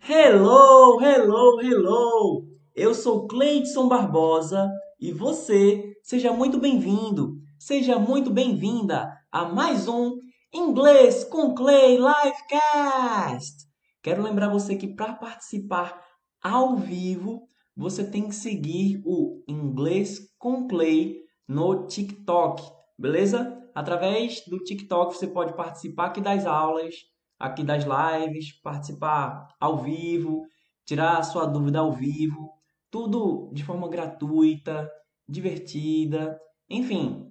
Hello, hello, hello! Eu sou Cleidson Barbosa e você, seja muito bem-vindo, seja muito bem-vinda a mais um Inglês com Clay Livecast! Quero lembrar você que para participar ao vivo, você tem que seguir o Inglês com Clay no TikTok, beleza? Através do TikTok você pode participar aqui das aulas, aqui das lives, participar ao vivo, tirar a sua dúvida ao vivo, tudo de forma gratuita, divertida, enfim.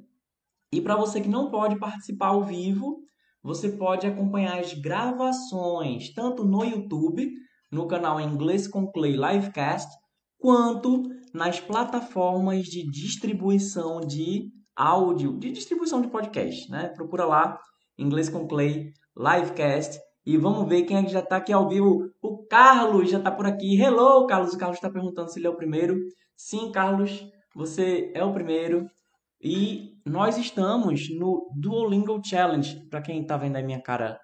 E para você que não pode participar ao vivo, você pode acompanhar as gravações tanto no YouTube, no canal Inglês com Clay Livecast, quanto nas plataformas de distribuição de áudio, de distribuição de podcast, né? Procura lá Inglês com Clay livecast. E vamos ver quem é que já está aqui ao vivo. O Carlos já está por aqui. Hello, Carlos. O Carlos está perguntando se ele é o primeiro. Sim, Carlos, você é o primeiro. E nós estamos no Duolingo Challenge. Para quem está vendo a minha cara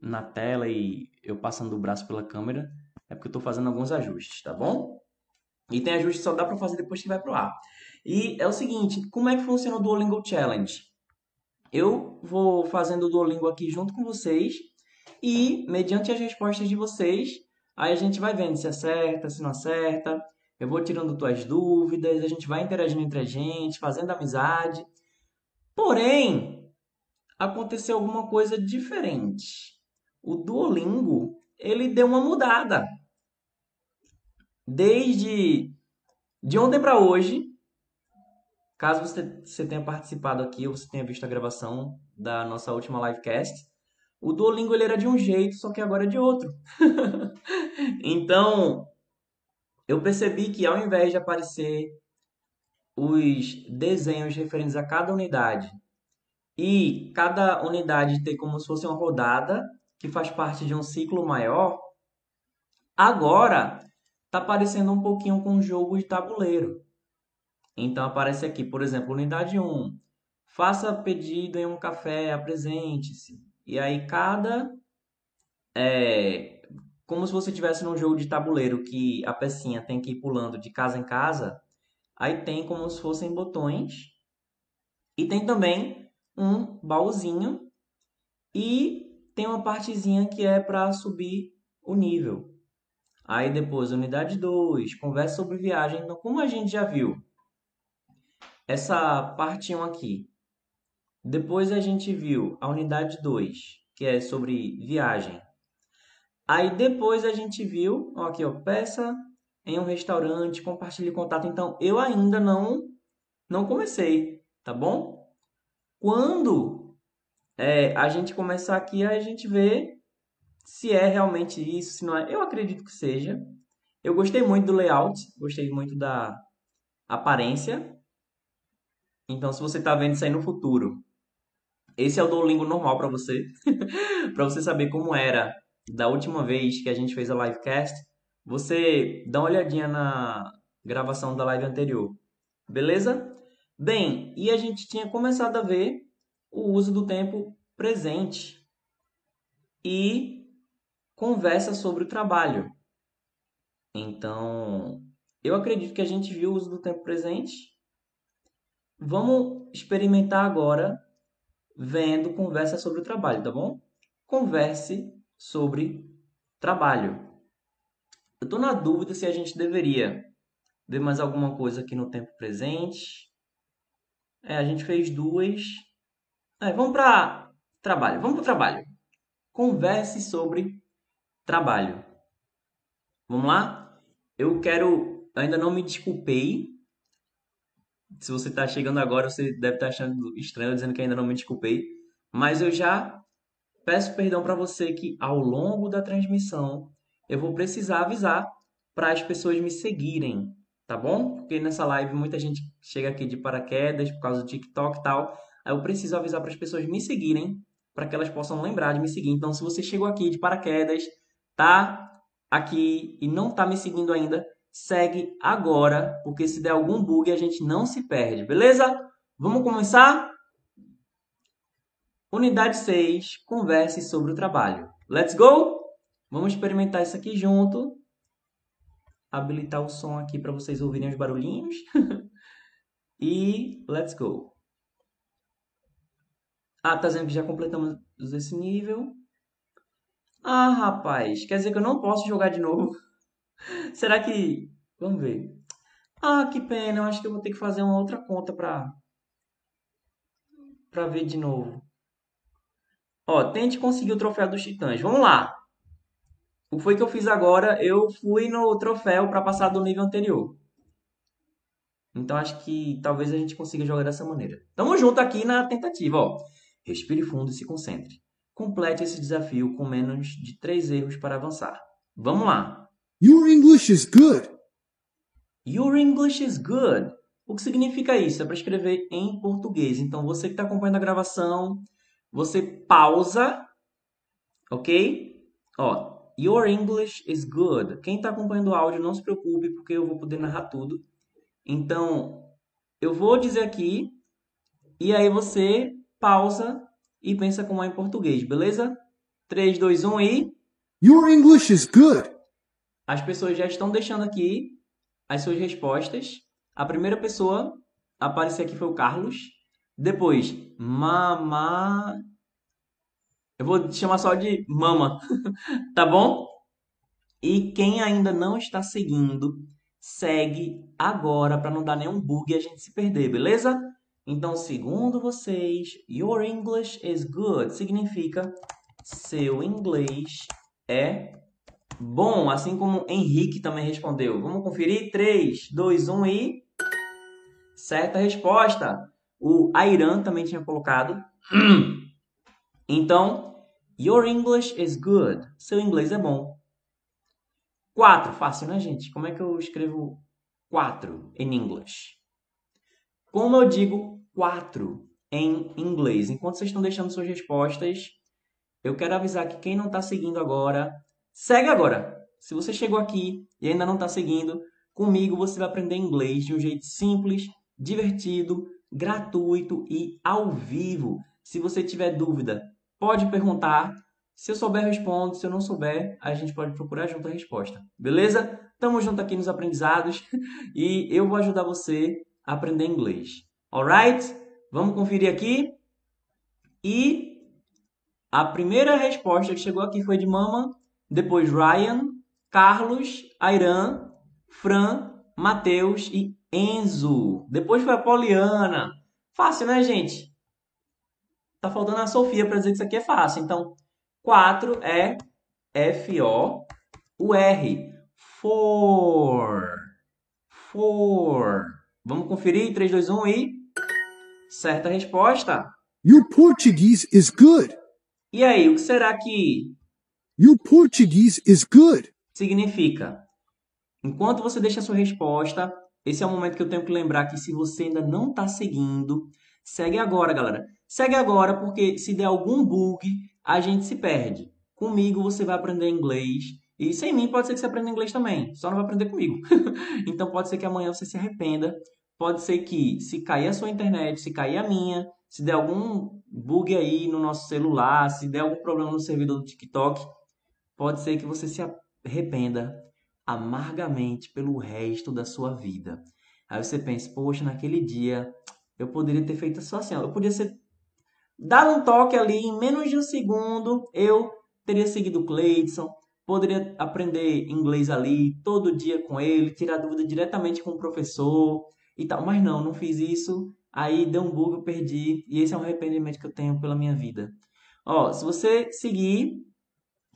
na tela e eu passando o braço pela câmera, é porque eu estou fazendo alguns ajustes, tá bom? E tem ajuste que só dá para fazer depois que vai pro ar. E é o seguinte, como é que funciona o Duolingo Challenge? Eu vou fazendo o Duolingo aqui junto com vocês e, mediante as respostas de vocês, aí a gente vai vendo se acerta, se não acerta. Eu vou tirando tuas dúvidas, a gente vai interagindo entre a gente, fazendo amizade. Porém, aconteceu alguma coisa diferente. O Duolingo, ele deu uma mudada. Desde de ontem para hoje, Caso você, tenha participado aqui ou você tenha visto a gravação da nossa última livecast, o Duolingo ele era de um jeito, só que agora é de outro. então, eu percebi que ao invés de aparecer os desenhos referentes a cada unidade e cada unidade ter como se fosse uma rodada que faz parte de um ciclo maior, agora está aparecendo um pouquinho com um jogo de tabuleiro. Então aparece aqui, por exemplo, unidade 1. Faça pedido em um café, apresente-se. E aí cada é como se você tivesse num jogo de tabuleiro que a pecinha tem que ir pulando de casa em casa. Aí tem como se fossem botões. E tem também um baúzinho e tem uma partezinha que é para subir o nível. Aí depois, unidade 2, conversa sobre viagem. Então, como a gente já viu, essa parte 1 aqui. Depois a gente viu a unidade 2, que é sobre viagem. Aí depois a gente viu, ó, aqui, ó, peça em um restaurante, compartilhe contato. Então, eu ainda não não comecei, tá bom? Quando é, a gente começar aqui, a gente vê se é realmente isso, se não é. Eu acredito que seja. Eu gostei muito do layout, gostei muito da aparência, então, se você está vendo isso aí no futuro, esse é o Duolingo normal para você, para você saber como era da última vez que a gente fez a livecast. Você dá uma olhadinha na gravação da live anterior, beleza? Bem, e a gente tinha começado a ver o uso do tempo presente e conversa sobre o trabalho. Então, eu acredito que a gente viu o uso do tempo presente Vamos experimentar agora vendo conversa sobre o trabalho, tá bom? Converse sobre trabalho. Eu estou na dúvida se a gente deveria ver mais alguma coisa aqui no tempo presente. É, a gente fez duas. É, vamos para trabalho. Vamos para trabalho. Converse sobre trabalho. Vamos lá? Eu quero. Ainda não me desculpei se você está chegando agora, você deve estar tá achando estranho dizendo que ainda não me desculpei, mas eu já peço perdão para você que ao longo da transmissão eu vou precisar avisar para as pessoas me seguirem, tá bom? Porque nessa live muita gente chega aqui de paraquedas por causa do TikTok e tal. Aí eu preciso avisar para as pessoas me seguirem para que elas possam lembrar de me seguir. Então, se você chegou aqui de paraquedas, tá aqui e não tá me seguindo ainda, segue agora, porque se der algum bug a gente não se perde, beleza? Vamos começar? Unidade 6, converse sobre o trabalho. Let's go? Vamos experimentar isso aqui junto. Habilitar o som aqui para vocês ouvirem os barulhinhos. e let's go. Ah, tá dizendo que já completamos esse nível. Ah, rapaz, quer dizer que eu não posso jogar de novo? Será que... Vamos ver. Ah, que pena, eu acho que eu vou ter que fazer uma outra conta para para ver de novo. Ó, tente conseguir o troféu dos titãs. Vamos lá. O que foi que eu fiz agora? Eu fui no troféu para passar do nível anterior. Então acho que talvez a gente consiga jogar dessa maneira. Tamo junto aqui na tentativa, ó. Respire fundo e se concentre. Complete esse desafio com menos de três erros para avançar. Vamos lá. Your English is good. Your English is good. O que significa isso? É para escrever em português. Então, você que está acompanhando a gravação, você pausa, ok? Ó, Your English is good. Quem está acompanhando o áudio, não se preocupe, porque eu vou poder narrar tudo. Então, eu vou dizer aqui, e aí você pausa e pensa como é em português, beleza? 3, 2, 1 e. Your English is good. As pessoas já estão deixando aqui as suas respostas. A primeira pessoa a aparecer aqui foi o Carlos. Depois, Mama. Eu vou chamar só de Mama, tá bom? E quem ainda não está seguindo, segue agora para não dar nenhum bug e a gente se perder, beleza? Então, segundo vocês, your English is good significa seu inglês é bom, assim como Henrique também respondeu. Vamos conferir? 3, 2, 1 e. Certa resposta. O Airan também tinha colocado. Então, your English is good. Seu inglês é bom. 4, fácil, né, gente? Como é que eu escrevo 4 em inglês? Como eu digo 4 em inglês? Enquanto vocês estão deixando suas respostas, eu quero avisar que quem não está seguindo agora, segue agora. Se você chegou aqui e ainda não está seguindo, comigo você vai aprender inglês de um jeito simples, divertido, gratuito e ao vivo. Se você tiver dúvida, pode perguntar. Se eu souber, respondo. Se eu não souber, a gente pode procurar junto a resposta. Beleza? Tamo junto aqui nos aprendizados e eu vou ajudar você a aprender inglês. Alright? Vamos conferir aqui. E a primeira resposta que chegou aqui foi de Mama, depois Ryan, Carlos, Airan, Fran, Matheus e Enzo. Depois foi a Poliana. Fácil, né, gente? Tá faltando a Sofia para dizer que isso aqui é fácil. Então, 4 é F-O-U-R. For. For. Vamos conferir? 3, 2, 1 e... Certa resposta. Your Portuguese is good. E aí, o que será que Your Portuguese is good. significa? Enquanto você deixa a sua resposta, esse é o momento que eu tenho que lembrar que se você ainda não está seguindo, segue agora, galera. Segue agora, porque se der algum bug, a gente se perde. Comigo você vai aprender inglês. E sem mim pode ser que você aprenda inglês também. Só não vai aprender comigo. então pode ser que amanhã você se arrependa. Pode ser que se cair a sua internet, se cair a minha, se der algum bug aí no nosso celular, se der algum problema no servidor do TikTok, pode ser que você se arrependa amargamente pelo resto da sua vida. Aí você pensa, poxa, naquele dia eu poderia ter feito só assim, eu podia ser dado um toque ali em menos de um segundo, eu teria seguido o Cleidson, poderia aprender inglês ali todo dia com ele, tirar dúvida diretamente com o professor e tal, mas não, não fiz isso. Aí deu um bug, eu perdi, e esse é um arrependimento que eu tenho pela minha vida. Ó, se você seguir,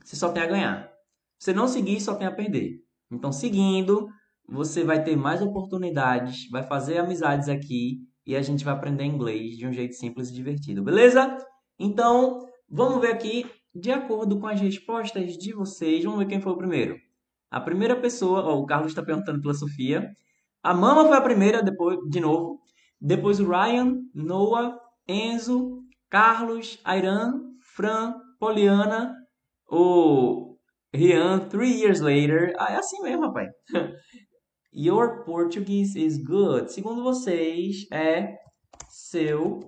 você só tem a ganhar. Você não seguir, só tem a perder. Então, seguindo, você vai ter mais oportunidades, vai fazer amizades aqui e a gente vai aprender inglês de um jeito simples e divertido, beleza? Então, vamos ver aqui, de acordo com as respostas de vocês, vamos ver quem foi o primeiro. A primeira pessoa, ó, o Carlos está perguntando pela Sofia. A Mama foi a primeira, depois, de novo. Depois o Ryan, Noah, Enzo, Carlos, Airan, Fran, Poliana, o Rian, three years later. Ah, é assim mesmo, rapaz. Your Portuguese is good. Segundo vocês, é seu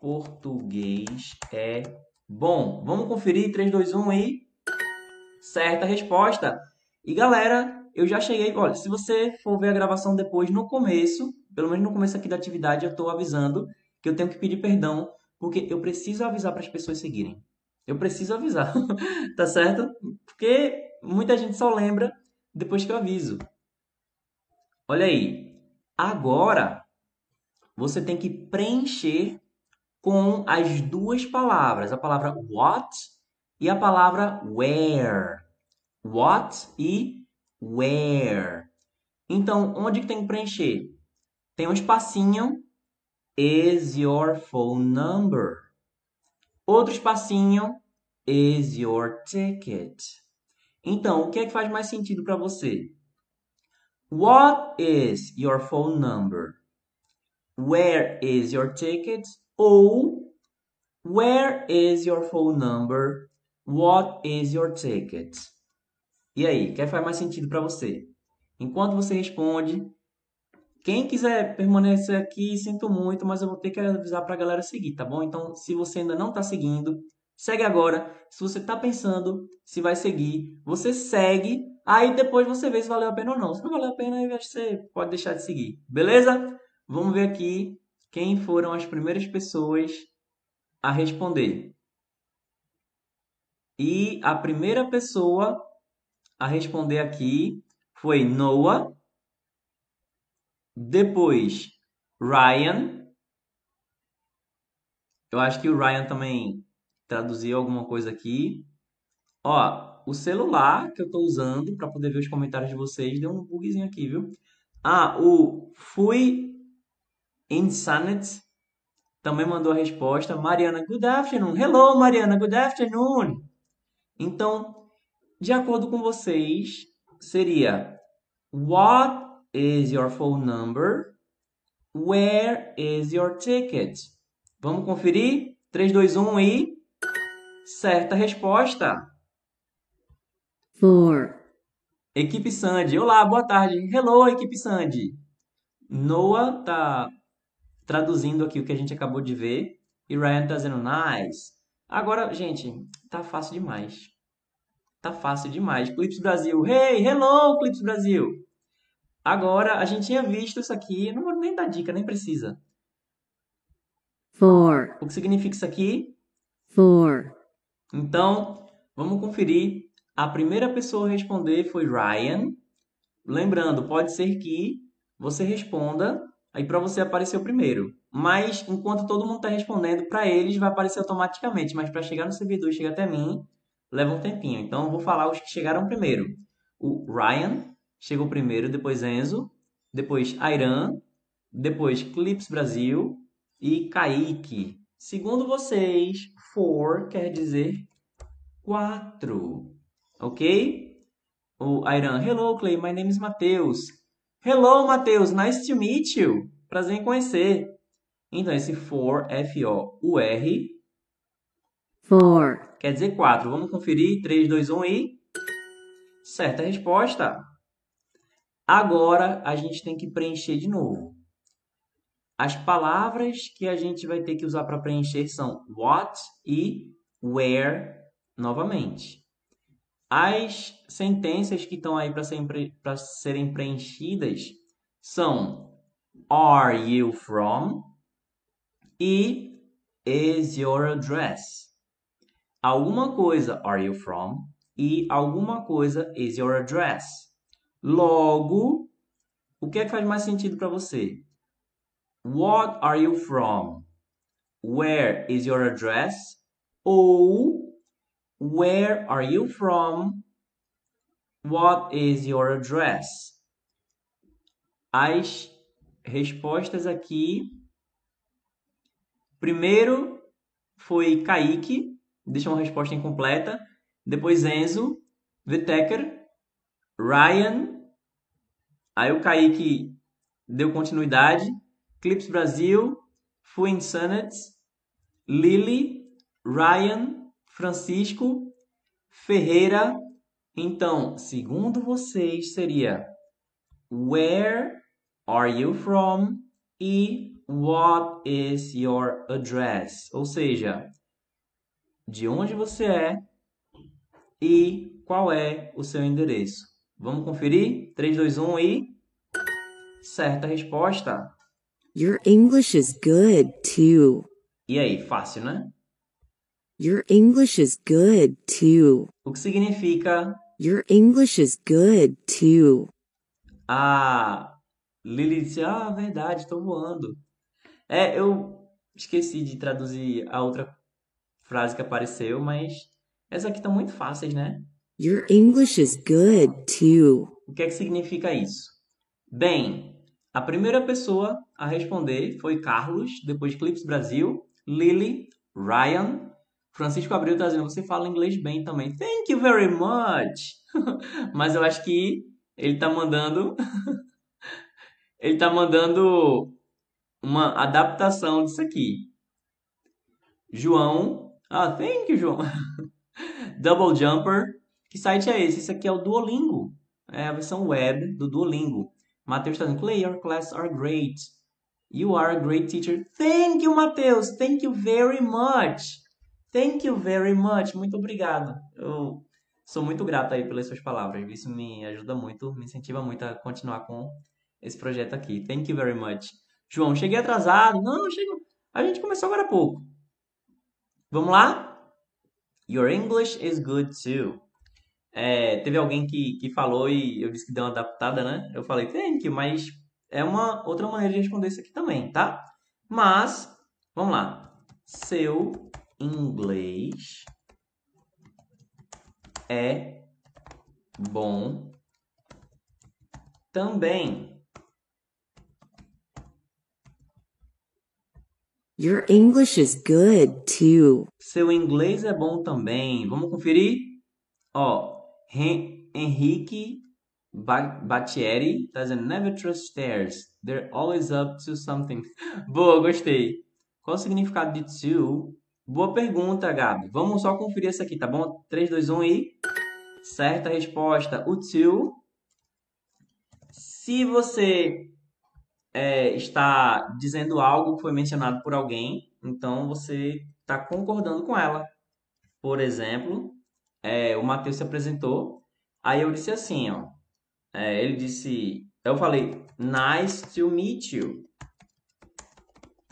português é bom. Vamos conferir 3, 2, 1 e Certa resposta. E galera, eu já cheguei. Olha, se você for ver a gravação depois, no começo, pelo menos no começo aqui da atividade, eu estou avisando que eu tenho que pedir perdão, porque eu preciso avisar para as pessoas seguirem. Eu preciso avisar, tá certo? Porque muita gente só lembra depois que eu aviso. Olha aí. Agora, você tem que preencher com as duas palavras, a palavra what e a palavra where. What e where. Então, onde que tem que preencher? Tem um espacinho. Is your phone number? Outro espacinho. Is your ticket? Então, o que é que faz mais sentido para você? What is your phone number? Where is your ticket? Ou Where is your phone number? What is your ticket? E aí, o que faz mais sentido para você? Enquanto você responde, quem quiser permanecer aqui, sinto muito, mas eu vou ter que avisar para a galera seguir, tá bom? Então, se você ainda não está seguindo, segue agora. Se você está pensando se vai seguir, você segue. Aí depois você vê se valeu a pena ou não. Se não valeu a pena, aí você pode deixar de seguir. Beleza? Vamos ver aqui quem foram as primeiras pessoas a responder. E a primeira pessoa a responder aqui foi Noah, depois Ryan. Eu acho que o Ryan também traduziu alguma coisa aqui. Ó, o celular que eu estou usando para poder ver os comentários de vocês deu um bugzinho aqui, viu? Ah, o Fui Insanity também mandou a resposta. Mariana, good afternoon. Hello, Mariana, good afternoon. Então, de acordo com vocês, seria What is your phone number? Where is your ticket? Vamos conferir? 3, 2, 1 e. Certa resposta. Four. Equipe Sandy. Olá, boa tarde. Hello, equipe Sandy. Noah tá traduzindo aqui o que a gente acabou de ver. E Ryan tá dizendo nice. Agora, gente, tá fácil demais. Tá fácil demais. Clips Brasil. Hey, hello, Clips Brasil. Agora, a gente tinha visto isso aqui. Não vou nem dar dica, nem precisa. Four. O que significa isso aqui? Four. Então, vamos conferir. A primeira pessoa a responder foi Ryan. Lembrando, pode ser que você responda aí para você aparecer o primeiro. Mas enquanto todo mundo está respondendo, para eles vai aparecer automaticamente. Mas para chegar no servidor e chegar até mim, leva um tempinho. Então eu vou falar os que chegaram primeiro. O Ryan chegou primeiro, depois Enzo, depois Airan, depois Clips Brasil e Kaique. Segundo vocês, four quer dizer quatro. Ok? O Airan, hello Clay, my name is Matheus. Hello, Matheus. Nice to meet you. Prazer em conhecer. Então, esse for, F-O-U-R. Four. Quer dizer quatro. Vamos conferir. 3, 2, 1 e... Certa resposta. Agora, a gente tem que preencher de novo. As palavras que a gente vai ter que usar para preencher são what e where novamente. As sentenças que estão aí para serem, serem preenchidas são Are you from? E Is your address? Alguma coisa Are you from? E alguma coisa Is your address? Logo, o que é que faz mais sentido para você? What are you from? Where is your address? Ou Where are you from? What is your address? As respostas aqui. Primeiro foi Kaique, deixou uma resposta incompleta. Depois Enzo, Viteker, Ryan. Aí o Kaique deu continuidade. Clips Brasil, Fui Insanity, Lily, Ryan, Francisco Ferreira. Então, segundo vocês, seria Where are you from? E What is your address? Ou seja, de onde você é e qual é o seu endereço. Vamos conferir? 3, 2, 1 e. Certa resposta. Your English is good, too. E aí, fácil, né? Your English is good, too. O que significa Your English is good, too. a Lily disse: Ah, verdade, estou voando. É, eu esqueci de traduzir a outra frase que apareceu, mas essa aqui tá muito fáceis, né? Your English is good, too. O que é que significa isso? Bem, a primeira pessoa a responder foi Carlos, depois Clips Brasil, Lily, Ryan, Francisco Abreu tá dizendo, você fala inglês bem também. Thank you very much. Mas eu acho que ele tá mandando ele tá mandando uma adaptação disso aqui. João, ah, thank you, João. Double Jumper. Que site é esse? Esse aqui é o Duolingo. É a versão web do Duolingo. Matheus está dizendo, Clay, your class are great. You are a great teacher. Thank you, Matheus. Thank you very much. Thank you very much. Muito obrigado. Eu sou muito grato aí pelas suas palavras. Isso me ajuda muito, me incentiva muito a continuar com esse projeto aqui. Thank you very much. João, cheguei atrasado. Não, chego. A gente começou agora há pouco. Vamos lá? Your English is good too. É, teve alguém que, que falou e eu disse que deu uma adaptada, né? Eu falei thank you, mas é uma outra maneira de responder isso aqui também, tá? Mas, vamos lá. Seu inglês é bom também. Your English is good, too. Seu inglês é bom também. Vamos conferir? Ó, Henrique Ba- Battieri tá dizendo Never trust stairs. They're always up to something. Boa, gostei. Qual o significado de to? Boa pergunta, Gabi. Vamos só conferir essa aqui, tá bom? 3, 2, 1 e... Certa resposta. O to... Se você é, está dizendo algo que foi mencionado por alguém, então você está concordando com ela. Por exemplo, é, o Matheus se apresentou, aí eu disse assim, ó, é, ele disse, eu falei, nice to meet you,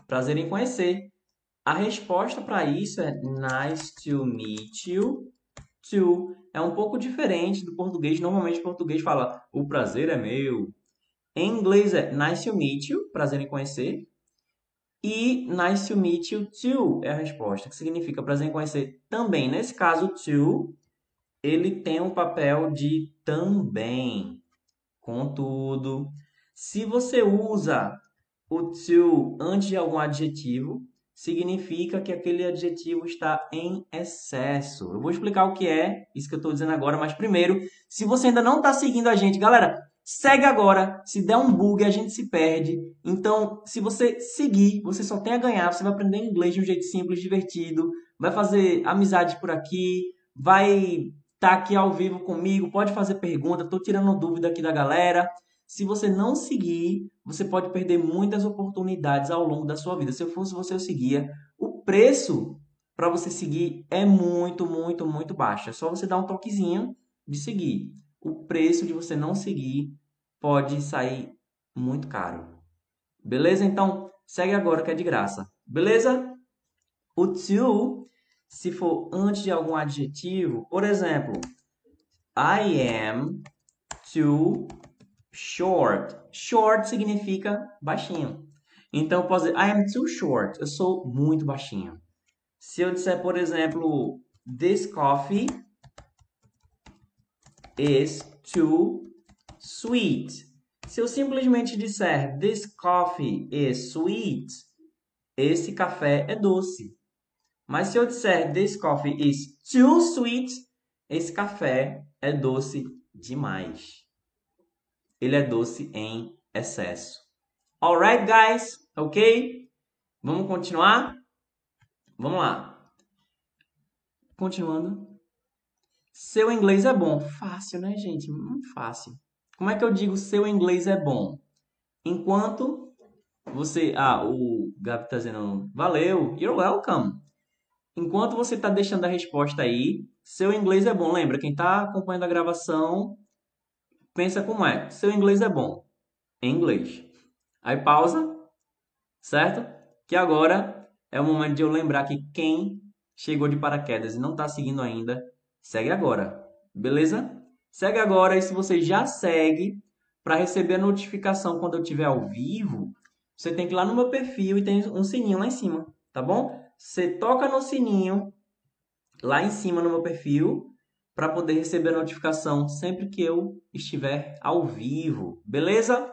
prazer em conhecer. A resposta para isso é nice to meet you too. É um pouco diferente do português. Normalmente o português fala o prazer é meu. Em inglês é nice to meet you, prazer em conhecer. E nice to meet you too é a resposta, que significa prazer em conhecer também. Nesse caso, to, ele tem um papel de também. Contudo, se você usa o to antes de algum adjetivo, significa que aquele adjetivo está em excesso. Eu vou explicar o que é isso que eu estou dizendo agora, mas primeiro, se você ainda não está seguindo a gente, galera, segue agora. Se der um bug, a gente se perde. Então, se você seguir, você só tem a ganhar. Você vai aprender inglês de um jeito simples, divertido, vai fazer amizade por aqui, vai estar aqui ao vivo comigo, pode fazer pergunta, estou tirando dúvida aqui da galera. Se você não seguir, você pode perder muitas oportunidades ao longo da sua vida. Se eu fosse você, eu seguia. O preço para você seguir é muito, muito, muito baixo. É só você dar um toquezinho de seguir. O preço de você não seguir pode sair muito caro. Beleza? Então, segue agora que é de graça. Beleza? O to, se for antes de algum adjetivo, por exemplo, I am too short. Short significa baixinho. Então eu posso dizer I am too short. Eu sou muito baixinho. Se eu disser, por exemplo, this coffee is too sweet. Se eu simplesmente disser this coffee is sweet, esse café é doce. Mas se eu disser this coffee is too sweet, esse café é doce demais ele é doce em excesso. Alright, guys? Ok? Vamos continuar? Vamos lá. Continuando. Seu inglês é bom. Fácil, né, gente? Muito fácil. Como é que eu digo seu inglês é bom? Enquanto você. Ah, o Gabi tá dizendo valeu. You're welcome. Enquanto você tá deixando a resposta aí, Seu inglês é bom. Lembra, quem está acompanhando a gravação, pensa como é. Seu inglês é bom. Em inglês. Aí pausa, certo? Que agora é o momento de eu lembrar que quem chegou de paraquedas e não está seguindo ainda, segue agora. Beleza? Segue agora e se você já segue, para receber a notificação quando eu estiver ao vivo, você tem que ir lá no meu perfil e tem um sininho lá em cima, tá bom? Você toca no sininho lá em cima no meu perfil para poder receber a notificação sempre que eu estiver ao vivo, beleza?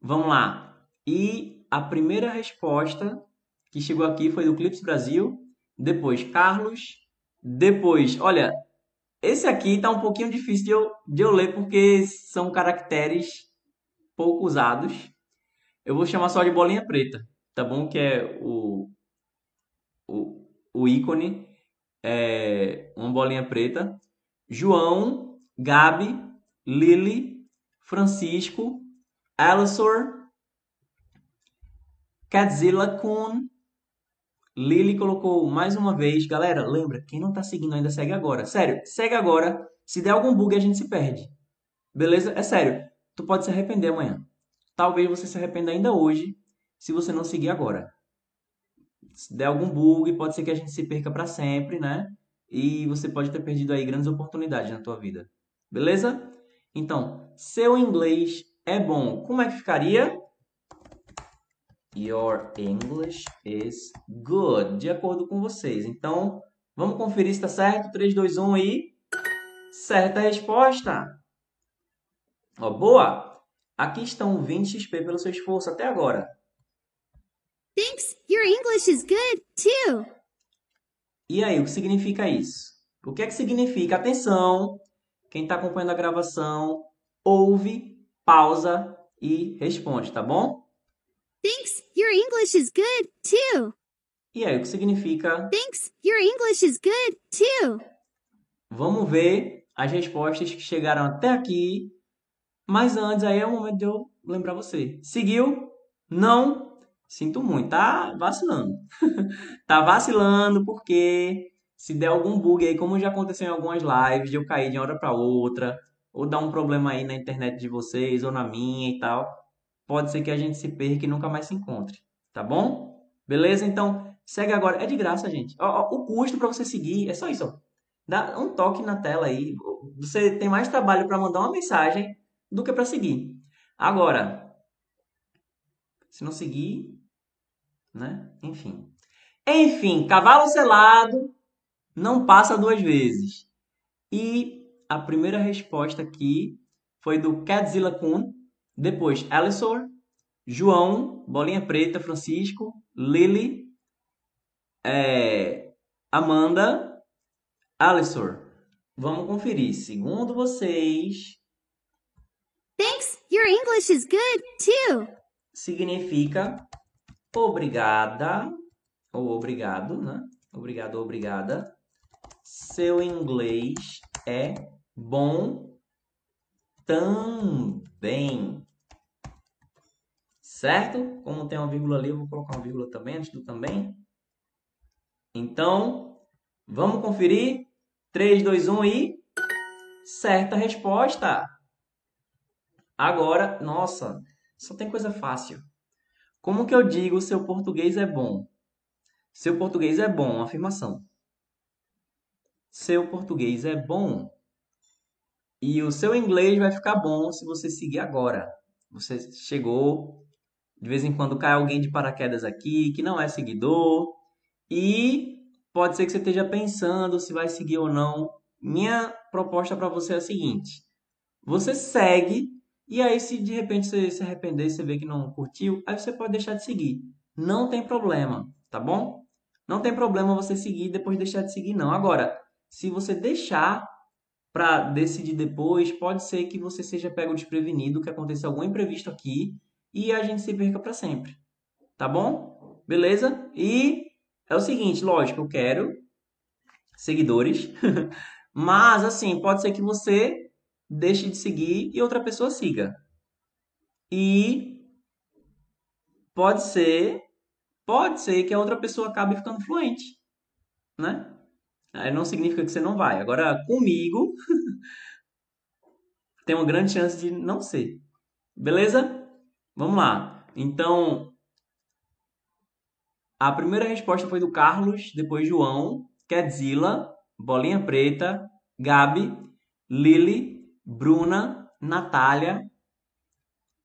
Vamos lá. E a primeira resposta que chegou aqui foi do Clips Brasil, depois Carlos, depois, olha, esse aqui tá um pouquinho difícil de eu, de eu ler porque são caracteres pouco usados. Eu vou chamar só de bolinha preta, tá bom? Que é o, o, o ícone, é uma bolinha preta. João, Gabi, Lily, Francisco, Alisor, Cadzilla Kun, Lily colocou mais uma vez. Galera, lembra, quem não tá seguindo ainda, segue agora. Sério, segue agora. Se der algum bug, a gente se perde. Beleza? É sério. Tu pode se arrepender amanhã. Talvez você se arrependa ainda hoje, se você não seguir agora. Se der algum bug, pode ser que a gente se perca para sempre, né? E você pode ter perdido aí grandes oportunidades na tua vida. Beleza? Então, seu inglês é bom. Como é que ficaria? Your English is good. De acordo com vocês. Então, vamos conferir se está certo. 3, 2, 1 e... Certa resposta. Ó, boa! Aqui estão 20 XP pelo seu esforço até agora. Thanks. Your English is good, too. E aí, o que significa isso? O que é que significa? Atenção! Quem está acompanhando a gravação, ouve, pausa e responde, tá bom? Thanks. Your English is good, too. E aí, o que significa? Thanks. Your English is good, too. Vamos ver as respostas que chegaram até aqui. Mas antes, aí é o momento de eu lembrar você. Seguiu? Não? Sinto muito, tá vacilando. tá vacilando porque se der algum bug aí, como já aconteceu em algumas lives, de eu cair de uma hora para outra, ou dar um problema aí na internet de vocês, ou na minha e tal, pode ser que a gente se perca e nunca mais se encontre, tá bom? Beleza? Então, segue agora. É de graça, gente. Ó, ó, o custo para você seguir é só isso. Ó. Dá um toque na tela aí. Você tem mais trabalho para mandar uma mensagem do que para seguir. Agora, se não seguir, né? Enfim. Enfim, cavalo selado não passa duas vezes. E a primeira resposta aqui foi do Cadzilla Kun, depois Alisor, João, Bolinha Preta, Francisco, Lily, é, Amanda, Alisor. Vamos conferir. Segundo vocês, Thanks. Your English is good, too. significa obrigada ou obrigado, né? Obrigado, obrigada. Seu inglês é bom também. Certo? Como tem uma vírgula ali, eu vou colocar uma vírgula também antes do também. Então, vamos conferir. 3, 2, 1 e. Certa resposta. Agora, nossa, só tem coisa fácil. Como que eu digo seu português é bom? Seu português é bom, afirmação. Seu português é bom. E o seu inglês vai ficar bom se você seguir agora. Você chegou, de vez em quando cai alguém de paraquedas aqui que não é seguidor e pode ser que você esteja pensando se vai seguir ou não. Minha proposta para você é a seguinte: você segue e aí se de repente você se arrepender, você vê que não curtiu, aí você pode deixar de seguir. Não tem problema, tá bom? Não tem problema você seguir e depois deixar de seguir não. Agora, se você deixar para decidir depois, pode ser que você seja pego desprevenido, que aconteça algum imprevisto aqui e a gente se perca para sempre. Tá bom? Beleza? E é o seguinte, lógico, eu quero seguidores, mas assim, pode ser que você deixe de seguir e outra pessoa siga. E pode ser, pode ser que a outra pessoa acabe ficando fluente, né? Aí não significa que você não vai. Agora, comigo, tem uma grande chance de não ser. Beleza? Vamos lá. Então, a primeira resposta foi do Carlos, depois João, Quedzila, Bolinha Preta, Gabi, Lili, Bruna, Natália,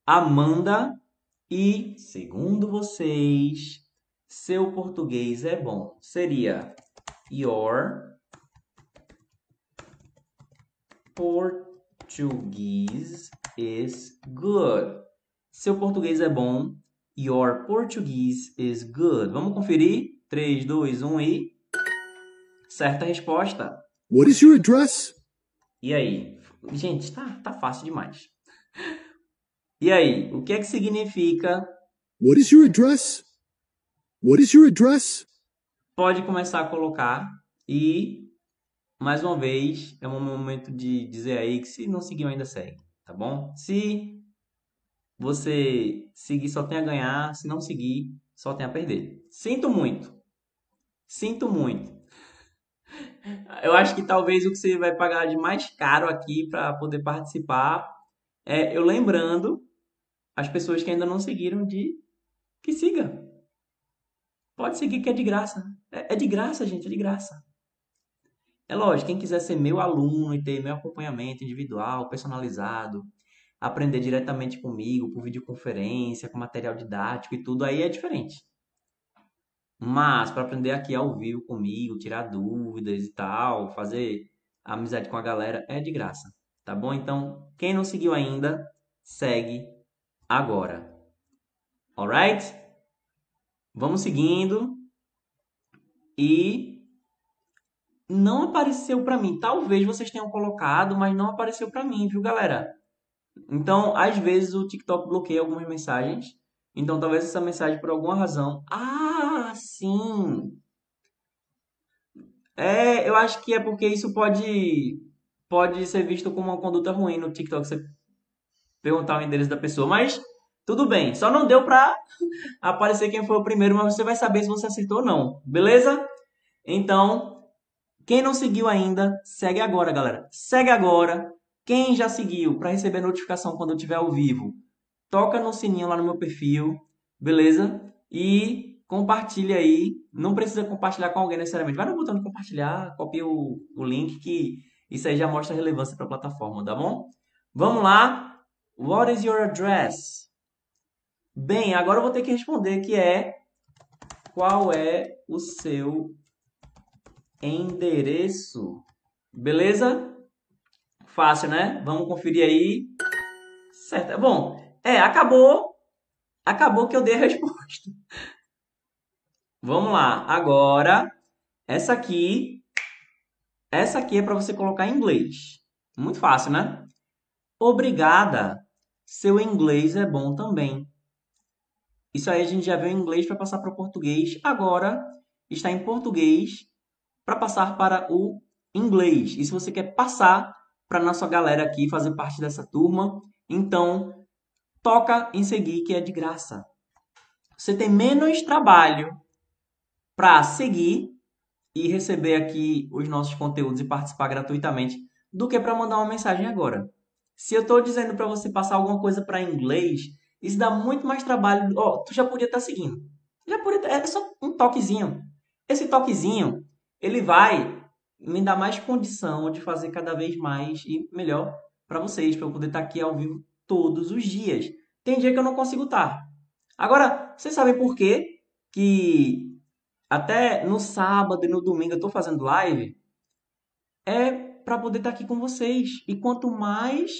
Amanda e, segundo vocês, seu português é bom. Seria Your Portuguese is good. Seu português é bom. Your Portuguese is good. Vamos conferir? 3, 2, 1 e. Certa resposta. What is your address? E aí? Gente, tá, tá fácil demais. E aí? O que é que significa? What is your address? What is your address? Pode começar a colocar. E, mais uma vez, é um momento de dizer aí que se não seguiu ainda, segue. Tá bom? Se você seguir, só tem a ganhar. Se não seguir, só tem a perder. Sinto muito. Sinto muito. Eu acho que talvez o que você vai pagar de mais caro aqui para poder participar é eu lembrando as pessoas que ainda não seguiram de que siga. Pode seguir que é de graça. É, é de graça, gente, é de graça. É lógico, quem quiser ser meu aluno e ter meu acompanhamento individual, personalizado, aprender diretamente comigo, por videoconferência, com material didático e tudo, aí é diferente. Mas para aprender aqui ao vivo comigo, tirar dúvidas e tal, fazer amizade com a galera, é de graça. Tá bom? Então, quem não seguiu ainda, segue agora. Alright? Vamos seguindo. E não apareceu para mim. Talvez vocês tenham colocado, mas não apareceu para mim, viu, galera? Então, às vezes o TikTok bloqueia algumas mensagens. Então, talvez essa mensagem, por alguma razão. Ah, sim! É, eu acho que é porque isso pode, pode ser visto como uma conduta ruim no TikTok. Você perguntar o endereço da pessoa. Mas tudo bem. Só não deu pra aparecer quem foi o primeiro, mas você vai saber se você acertou ou não. Beleza? Então, quem não seguiu ainda, segue agora, galera. Segue agora. Quem já seguiu para receber notificação quando eu estiver ao vivo, toca no sininho lá no meu perfil, beleza? E compartilha aí. Não precisa compartilhar com alguém necessariamente. Vai no botão de compartilhar, copia o, o link que isso aí já mostra relevância para a plataforma, tá bom? Vamos lá. What is your address? Bem, agora eu vou ter que responder que é qual é o seu endereço? Beleza? Fácil, né? Vamos conferir aí. Certo. Bom, é, acabou. Acabou que eu dei a resposta. Vamos lá. Agora, essa aqui. Essa aqui é para você colocar em inglês. Muito fácil, né? Obrigada. Seu inglês é bom também. Isso aí a gente já viu em inglês para passar para o português. Agora está em português para passar para o inglês. E se você quer passar para nossa galera aqui fazer parte dessa turma. Então, toca em seguir que é de graça. Você tem menos trabalho para seguir e receber aqui os nossos conteúdos e participar gratuitamente do que para mandar uma mensagem agora. Se eu estou dizendo para você passar alguma coisa para inglês, isso dá muito mais trabalho. Ó, oh, tu já podia estar tá seguindo. Já podia tá, é só um toquezinho. Esse toquezinho, ele vai me dá mais condição de fazer cada vez mais e melhor para vocês, para eu poder estar tá aqui ao vivo todos os dias. Tem dia que eu não consigo estar. Agora, vocês sabem por quê? Que até no sábado e no domingo eu estou fazendo live? É para poder estar aqui com vocês. E quanto mais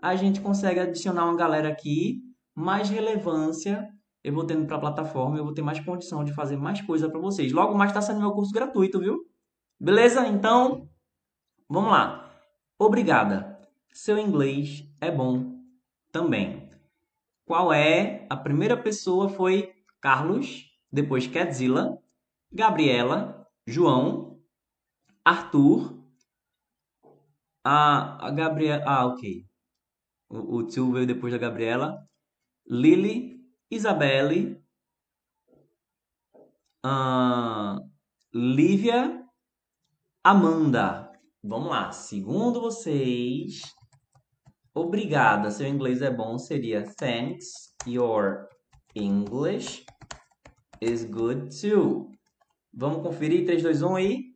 a gente consegue adicionar uma galera aqui, mais relevância eu vou tendo para a plataforma, eu vou ter mais condição de fazer mais coisa para vocês. Logo mais está sendo meu curso gratuito, viu? Beleza? Então, vamos lá. Obrigada. Seu inglês é bom também. Qual é? A primeira pessoa foi Carlos, depois Ketzila, Gabriela, João, Arthur, a, a Gabriela. Ah, ok. O, o tio veio depois da Gabriela. Lily, Isabelle, uh, Lívia Amanda. Vamos lá. Segundo vocês, obrigada. Seu inglês é bom seria thanks. Your English is good too. Vamos conferir 3, 2, 1 e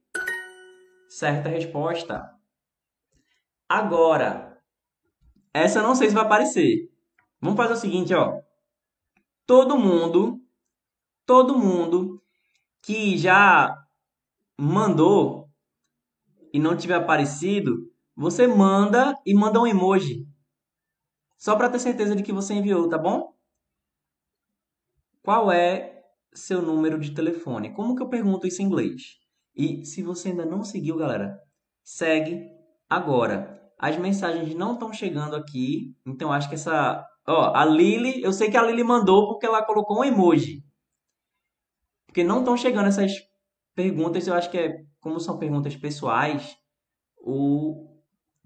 certa resposta. Agora, essa eu não sei se vai aparecer. Vamos fazer o seguinte, ó. Todo mundo, todo mundo que já mandou e não tiver aparecido, você manda e manda um emoji. Só para ter certeza de que você enviou, tá bom? Qual é seu número de telefone? Como que eu pergunto isso em inglês? E se você ainda não seguiu, galera, segue agora. As mensagens não estão chegando aqui, então acho que essa, ó, a Lily, eu sei que a Lily mandou porque ela colocou um emoji. Porque não estão chegando essas perguntas, eu acho que é como são perguntas pessoais, o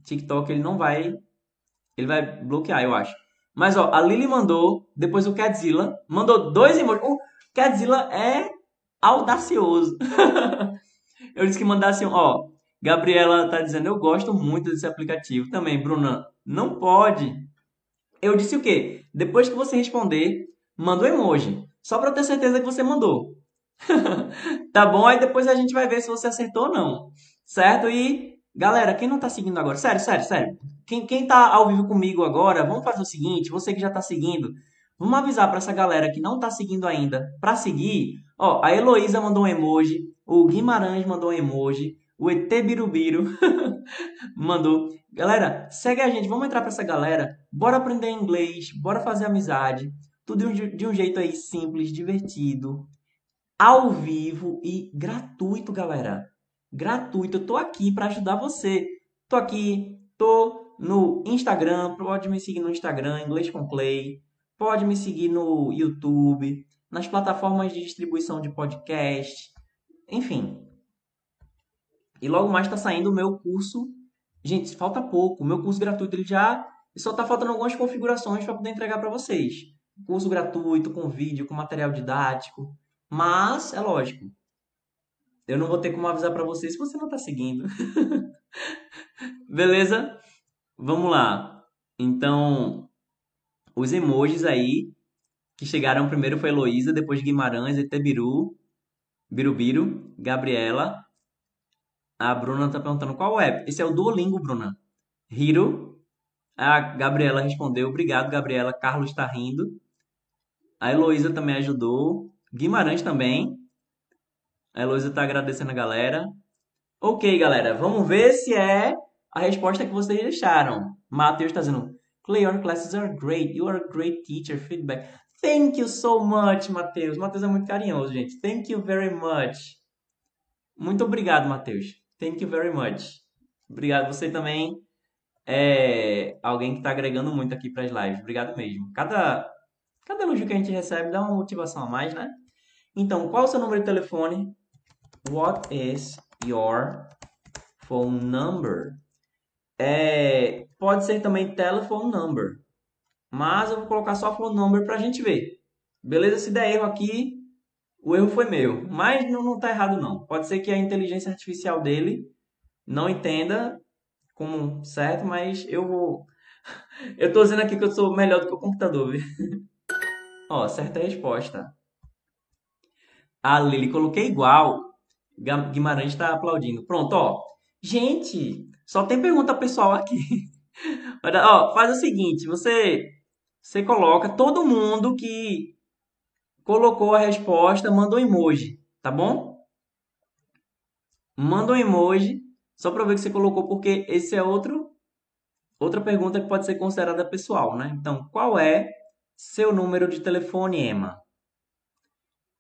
TikTok ele não vai ele vai bloquear, eu acho. Mas ó, a Lily mandou, depois o Cadzilla mandou dois emojis. O Cadzilla é audacioso. eu disse que mandasse um, ó, Gabriela tá dizendo, eu gosto muito desse aplicativo. Também, Bruna, não pode. Eu disse o quê? Depois que você responder, manda um emoji. Só para ter certeza que você mandou. tá bom? Aí depois a gente vai ver se você acertou ou não. Certo? E, galera, quem não tá seguindo agora, sério, sério, sério. Quem, quem tá ao vivo comigo agora, vamos fazer o seguinte: você que já tá seguindo, vamos avisar para essa galera que não tá seguindo ainda para seguir. Ó, a Heloísa mandou um emoji, o Guimarães mandou um emoji, o ET Birubiru mandou. Galera, segue a gente, vamos entrar para essa galera. Bora aprender inglês, bora fazer amizade. Tudo de um jeito aí simples, divertido, ao vivo e gratuito, galera. Gratuito. Eu tô aqui para ajudar você. Tô aqui, tô no Instagram, pode me seguir no Instagram, Inglês com Clay. Pode me seguir no YouTube, nas plataformas de distribuição de podcast, enfim. E logo mais está saindo o meu curso. Gente, falta pouco. O meu curso gratuito ele já só está faltando algumas configurações para poder entregar para vocês. Curso gratuito com vídeo, com material didático, mas, é lógico, eu não vou ter como avisar para você se você não está seguindo. Beleza? Vamos lá. Então, os emojis aí que chegaram primeiro foi Heloísa, depois Guimarães, Etebiru, Birubiru, Gabriela. A Bruna está perguntando qual é. Esse é o Duolingo, Bruna. Hiro. A Gabriela respondeu. Obrigado, Gabriela. Carlos está rindo. A Heloísa também ajudou. Guimarães também. A Heloísa está agradecendo a galera. Ok, galera, vamos ver se é a resposta que vocês deixaram. Matheus está dizendo: Clay, your classes are great. You are a great teacher. Feedback. Thank you so much, Matheus. Matheus é muito carinhoso, gente. Thank you very much. Muito obrigado, Matheus. Thank you very much. Obrigado. Você também é alguém que está agregando muito aqui para as lives. Obrigado mesmo. Cada, cada elogio que a gente recebe dá uma motivação a mais, né? Então, qual é o seu número de telefone? What is your phone number? É, pode ser também telephone number. Mas eu vou colocar só phone number para a gente ver. Beleza? Se der erro aqui, o erro foi meu. Mas não, está errado não. Pode ser que a inteligência artificial dele não entenda como certo, mas eu vou... Eu estou dizendo aqui que eu sou melhor do que o computador, viu? Ó, certa resposta. A Lili, coloquei igual. Guimarães está aplaudindo. Pronto, ó. Gente, só tem pergunta pessoal aqui. ó, faz o seguinte, você você coloca todo mundo que colocou a resposta, mandou um emoji, tá bom? Manda um emoji só para ver que você colocou porque esse é outro outra pergunta que pode ser considerada pessoal, né? Então, qual é seu número de telefone, Emma?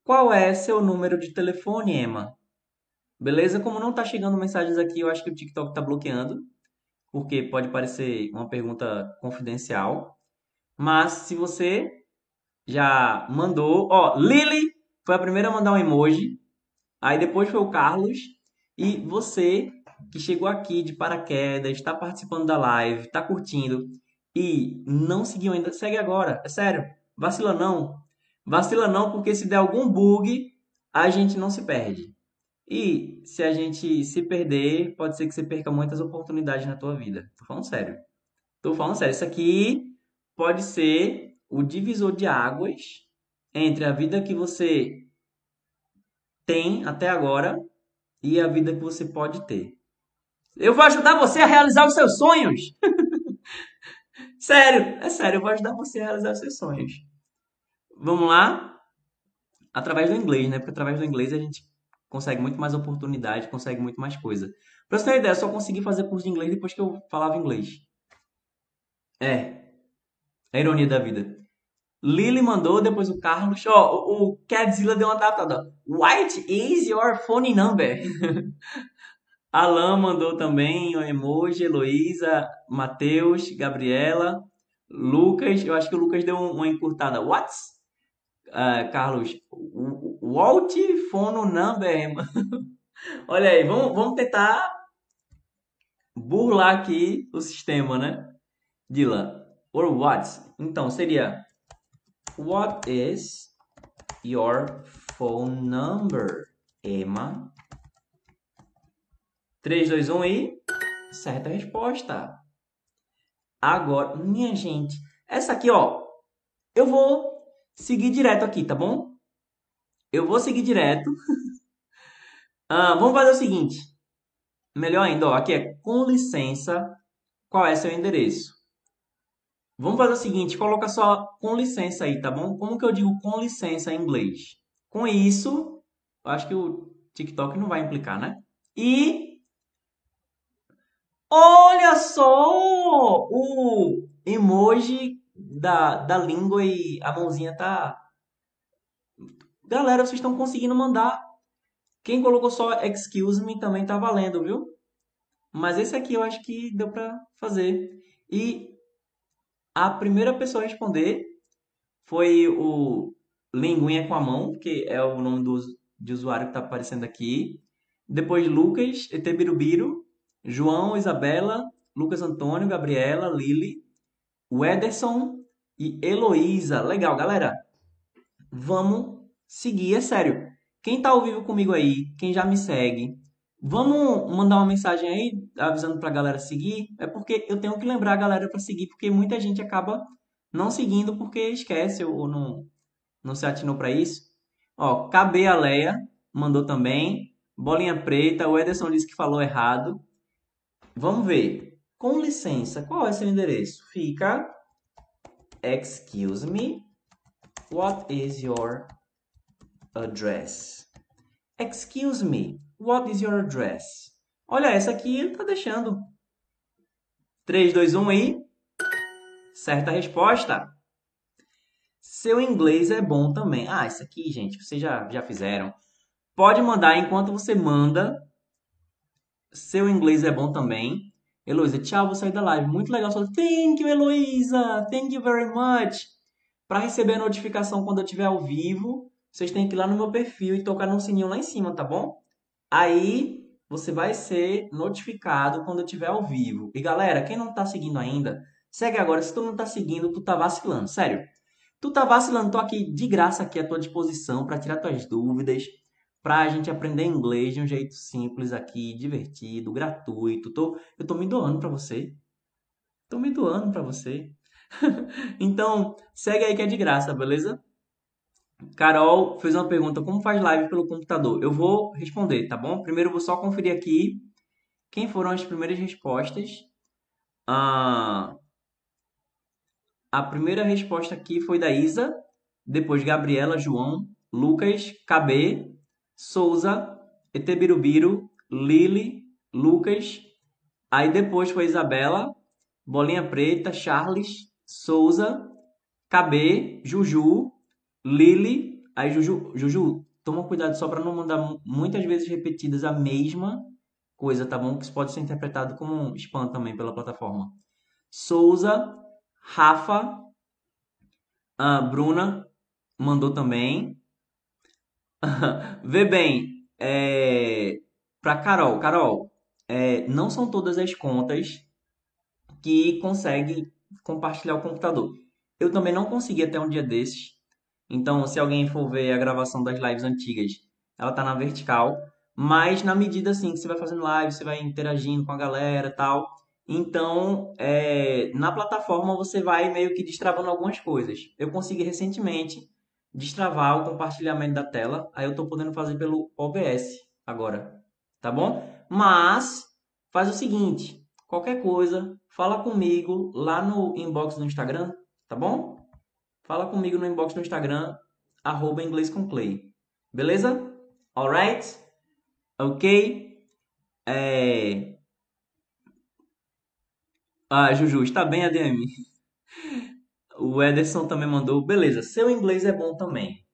Qual é seu número de telefone, Emma? Beleza? Como não está chegando mensagens aqui, eu acho que o TikTok está bloqueando, porque pode parecer uma pergunta confidencial. Mas se você já mandou, ó, Lily foi a primeira a mandar um emoji, aí depois foi o Carlos e você que chegou aqui de paraquedas, está participando da live, está curtindo e não seguiu ainda, segue agora, é sério, vacila não, Vacila não, porque se der algum bug, a gente não se perde. E se a gente se perder, pode ser que você perca muitas oportunidades na tua vida. Tô falando sério. Tô falando sério. Isso aqui pode ser o divisor de águas entre a vida que você tem até agora e a vida que você pode ter. Eu vou ajudar você a realizar os seus sonhos. sério, é sério, eu vou ajudar você a realizar os seus sonhos. Vamos lá? Através do inglês, né? Porque através do inglês a gente consegue muito mais oportunidade, consegue muito mais coisa. Pra você ter uma ideia, eu só consegui fazer curso de inglês depois que eu falava inglês. É. É a ironia da vida. Lily mandou, depois o Carlos. Ó, oh, o Cadzilla deu uma adaptada. White is your phone number. Alan mandou também o emoji, Heloísa, Matheus, Gabriela, Lucas. Eu acho que o Lucas deu uma encurtada. What? Uh, Carlos, Walt phone number. Olha aí, vamos, vamos tentar burlar aqui o sistema, né? Dylan, or what? Então, seria What is your phone number, Emma? 3, 2, 1 e. Certa resposta. Agora, minha gente, essa aqui, ó. Eu vou seguir direto aqui, tá bom? Eu vou seguir direto. ah, vamos fazer o seguinte. Melhor ainda, ó. Aqui é com licença. Qual é seu endereço? Vamos fazer o seguinte, coloca só com licença aí, tá bom? Como que eu digo com licença em inglês? Com isso, acho que o TikTok não vai implicar, né? E olha só o emoji da, da língua e a mãozinha tá. Galera, vocês estão conseguindo mandar. Quem colocou só excuse me também tá valendo, viu? Mas esse aqui eu acho que deu pra fazer. E a primeira pessoa a responder foi o Linguinha com a mão, que é o nome do, de usuário que está aparecendo aqui. Depois Lucas, Etebirubiru, João, Isabela, Lucas Antônio, Gabriela, Lili, Wederson e Heloísa. Legal, galera. Vamos seguir, é sério. Quem está ao vivo comigo aí, quem já me segue, Vamos mandar uma mensagem aí avisando para a galera seguir. É porque eu tenho que lembrar a galera para seguir, porque muita gente acaba não seguindo porque esquece ou não, não se atinou para isso. Ó, KB Aleia mandou também. Bolinha Preta, o Ederson disse que falou errado. Vamos ver. Com licença, qual é seu endereço? Fica Excuse me. What is your address? Excuse me. What is your address? Olha, essa aqui tá deixando. 3, 2, 1 e. Certa resposta. Seu inglês é bom também. Ah, isso aqui, gente, vocês já, já fizeram. Pode mandar enquanto você manda. Seu inglês é bom também. Heloísa, tchau, vou sair da live. Muito legal. Thank you, Heloísa. Thank you very much. Para receber a notificação quando eu estiver ao vivo, vocês têm que ir lá no meu perfil e tocar no sininho lá em cima, tá bom? Aí você vai ser notificado quando eu estiver ao vivo. E galera, quem não está seguindo ainda, segue agora. Se tu não está seguindo, tu tá vacilando, sério. Tu tá vacilando, tô aqui de graça aqui à tua disposição para tirar tuas dúvidas, para a gente aprender inglês de um jeito simples aqui, divertido, gratuito. Tô, eu tô me doando para você. Tô me doando para você. então, segue aí que é de graça, beleza? Carol fez uma pergunta: como faz live pelo computador? Eu vou responder, tá bom? Primeiro eu vou só conferir aqui quem foram as primeiras respostas. Ah, a primeira resposta aqui foi da Isa, depois Gabriela, João, Lucas, KB, Souza, Etebirubiru, Lili, Lucas. Aí depois foi Isabela, Bolinha Preta, Charles, Souza, KB, Juju, Lily, aí Juju, Juju, toma cuidado só para não mandar muitas vezes repetidas a mesma coisa, tá bom? Que isso pode ser interpretado como spam também pela plataforma. Souza, Rafa, a Bruna mandou também. Vê bem, é, para Carol, Carol, é, não são todas as contas que conseguem compartilhar o computador. Eu também não consegui até um dia desses. Então, se alguém for ver a gravação das lives antigas, ela tá na vertical. mas na medida assim que você vai fazendo live, você vai interagindo com a galera tal. Então, é, na plataforma você vai meio que destravando algumas coisas. Eu consegui recentemente destravar o compartilhamento da tela, aí eu estou podendo fazer pelo OBS agora, tá bom? Mas faz o seguinte, qualquer coisa, fala comigo lá no inbox do Instagram, tá bom? Fala comigo no inbox do Instagram, arroba inglês com Clay. Beleza? Alright? Ok? É... Ah, Juju, está bem, ADM? O Ederson também mandou. Beleza, seu inglês é bom também.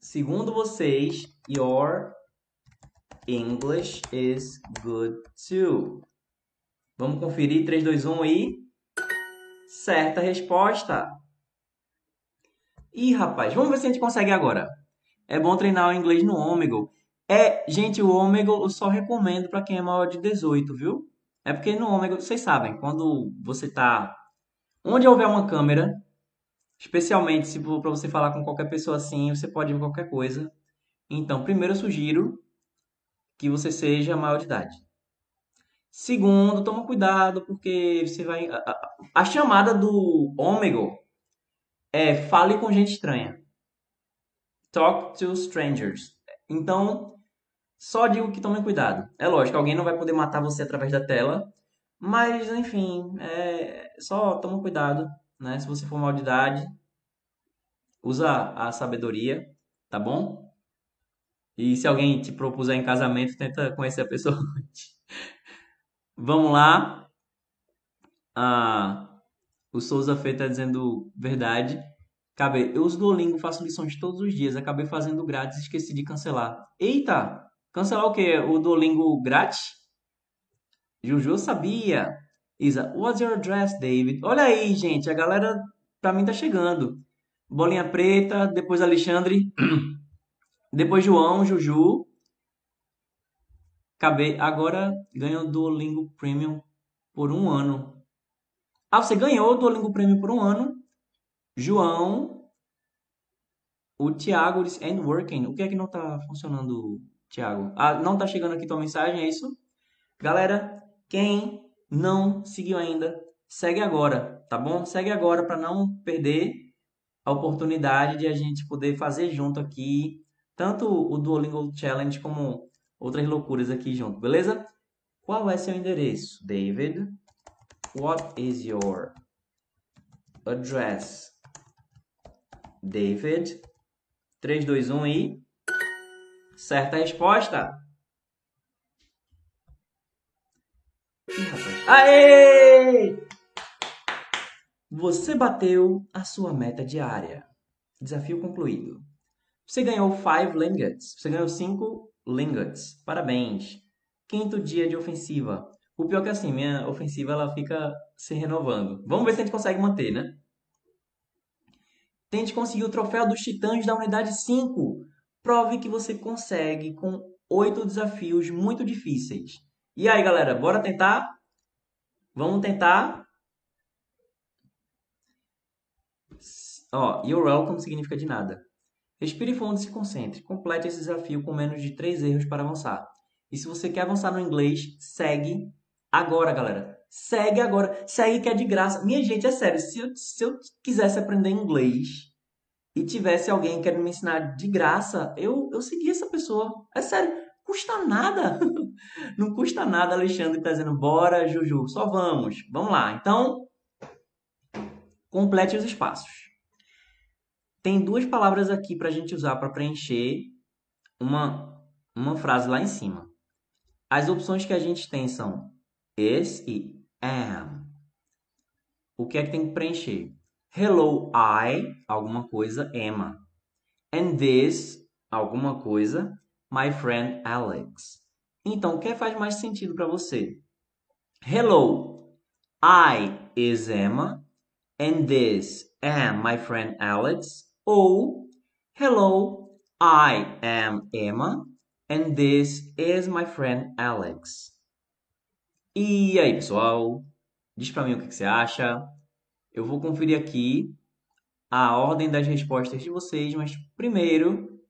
Segundo vocês, your English is good too. Vamos conferir 3, 2, 1 e. Certa resposta. Ih, rapaz, vamos ver se a gente consegue agora. É bom treinar o inglês no Omegle. É, gente, o Omegle eu só recomendo para quem é maior de 18, viu? É porque no Omegle, vocês sabem, quando você tá onde houver uma câmera, especialmente se para você falar com qualquer pessoa assim, você pode ver qualquer coisa. Então, primeiro eu sugiro que você seja maior de idade. Segundo, toma cuidado porque você vai a, a, a chamada do Omegle é fale com gente estranha. Talk to strangers. Então, só digo que tome cuidado. É lógico, alguém não vai poder matar você através da tela, mas enfim, é, só toma cuidado, né? Se você for mal de idade, usa a sabedoria, tá bom? E se alguém te propuser em casamento, tenta conhecer a pessoa antes. Vamos lá. Ah, o Souza Fê está dizendo verdade. Acabei. Eu uso Duolingo, faço lições todos os dias. Acabei fazendo grátis e esqueci de cancelar. Eita! Cancelar o quê? O Duolingo grátis? Juju, sabia. Isa, what's your address, David? Olha aí, gente. A galera, pra mim, tá chegando. Bolinha Preta, depois Alexandre, depois João, Juju. Acabei. Agora ganho o Duolingo Premium por um ano. Ah, você ganhou o Duolingo Premium por um ano. João. O Thiago disse and working. O que é que não está funcionando, Thiago? Ah, não está chegando aqui tua mensagem, é isso? Galera, quem não seguiu ainda, segue agora, tá bom? Segue agora para não perder a oportunidade de a gente poder fazer junto aqui tanto o Duolingo Challenge como outras loucuras aqui junto, beleza? Qual é seu endereço, David? What is your address? David. 3, 2, 1 e. Certa resposta. Ih, rapaz. Aê! Você bateu a sua meta diária. Desafio concluído. Você ganhou 5 lingots. Você ganhou 5 lingots. Parabéns. Quinto dia de ofensiva. O pior é que assim, minha ofensiva ela fica se renovando. Vamos ver se a gente consegue manter, né? Tente conseguir o troféu dos titãs da unidade 5. Prove que você consegue com oito desafios muito difíceis. E aí, galera, bora tentar? Vamos tentar? Ó, you're welcome significa de nada. Respire fundo e se concentre. Complete esse desafio com menos de três erros para avançar. E se você quer avançar no inglês, segue Agora, galera, segue agora. Segue que é de graça. Minha gente, é sério. Se eu, se eu quisesse aprender inglês e tivesse alguém querendo me ensinar de graça, eu, eu seguia essa pessoa. É sério. Custa nada. Não custa nada, Alexandre tá dizendo, bora, Juju, só vamos. Vamos lá. Então, complete os espaços. Tem duas palavras aqui para a gente usar para preencher uma, uma frase lá em cima. As opções que a gente tem são is e am. O que é que tem que preencher? Hello, I, alguma coisa, Emma. And this, alguma coisa, my friend Alex. Então, o que faz mais sentido para você? Hello, I is Emma. And this am my friend Alex. Ou Hello, I am Emma. And this is my friend Alex. E aí, pessoal? Diz para mim o que, você acha. Eu vou conferir aqui a ordem das respostas de vocês, mas primeiro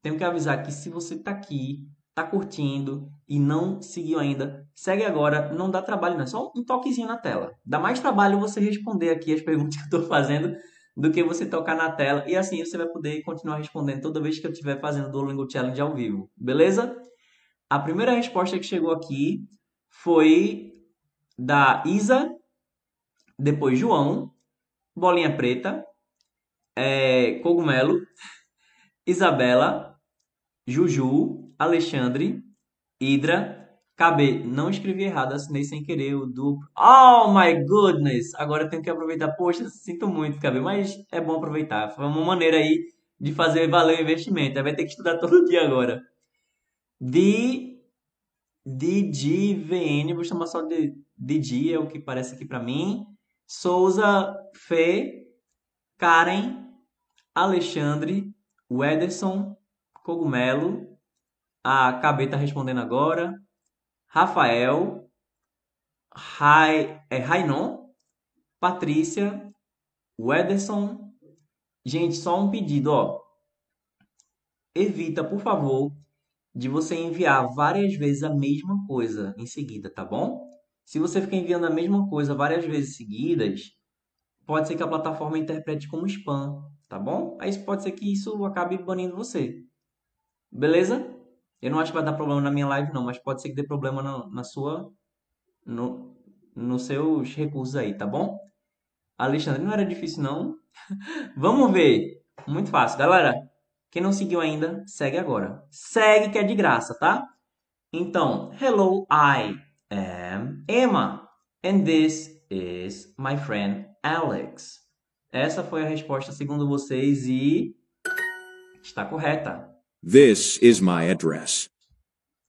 tenho que avisar que se você está aqui tá curtindo e não seguiu ainda, segue agora. Não dá trabalho, não. É só um toquezinho na tela. Dá mais trabalho você responder aqui as perguntas que eu estou fazendo do que você tocar na tela. E assim você vai poder continuar respondendo toda vez que eu estiver fazendo o Duolingo Challenge ao vivo. Beleza? A primeira resposta que chegou aqui foi da Isa, depois João, Bolinha Preta, é, Cogumelo, Isabela, Juju, Alexandre, Hidra, KB. Não escrevi errado, assinei sem querer o duplo. Oh my goodness! Agora eu tenho que aproveitar. Poxa, sinto muito, KB, mas é bom aproveitar. Foi uma maneira aí de fazer valer o investimento. Vai ter que estudar todo dia agora. D, DGVN, vou chamar só de DG, é o que parece aqui para mim. Souza, Fê, Karen, Alexandre, Wederson, Cogumelo, a KB tá respondendo agora, Rafael, Rai, é, Rainon, Patrícia, Wederson. Gente, só um pedido, ó. Evita, por favor, de você enviar várias vezes a mesma coisa em seguida, tá bom? Se você ficar enviando a mesma coisa várias vezes seguidas, pode ser que a plataforma interprete como spam, tá bom? Aí pode ser que isso acabe banindo você. Beleza? Eu não acho que vai dar problema na minha live não, mas pode ser que dê problema na, na sua no, nos seus recursos aí, tá bom? Alexandre, não era difícil não. Vamos ver. Muito fácil, galera. Quem não seguiu ainda, segue agora. Segue que é de graça, tá? Então, hello, I am Emma. And this is my friend Alex. Essa foi a resposta segundo vocês e está correta. This is my address.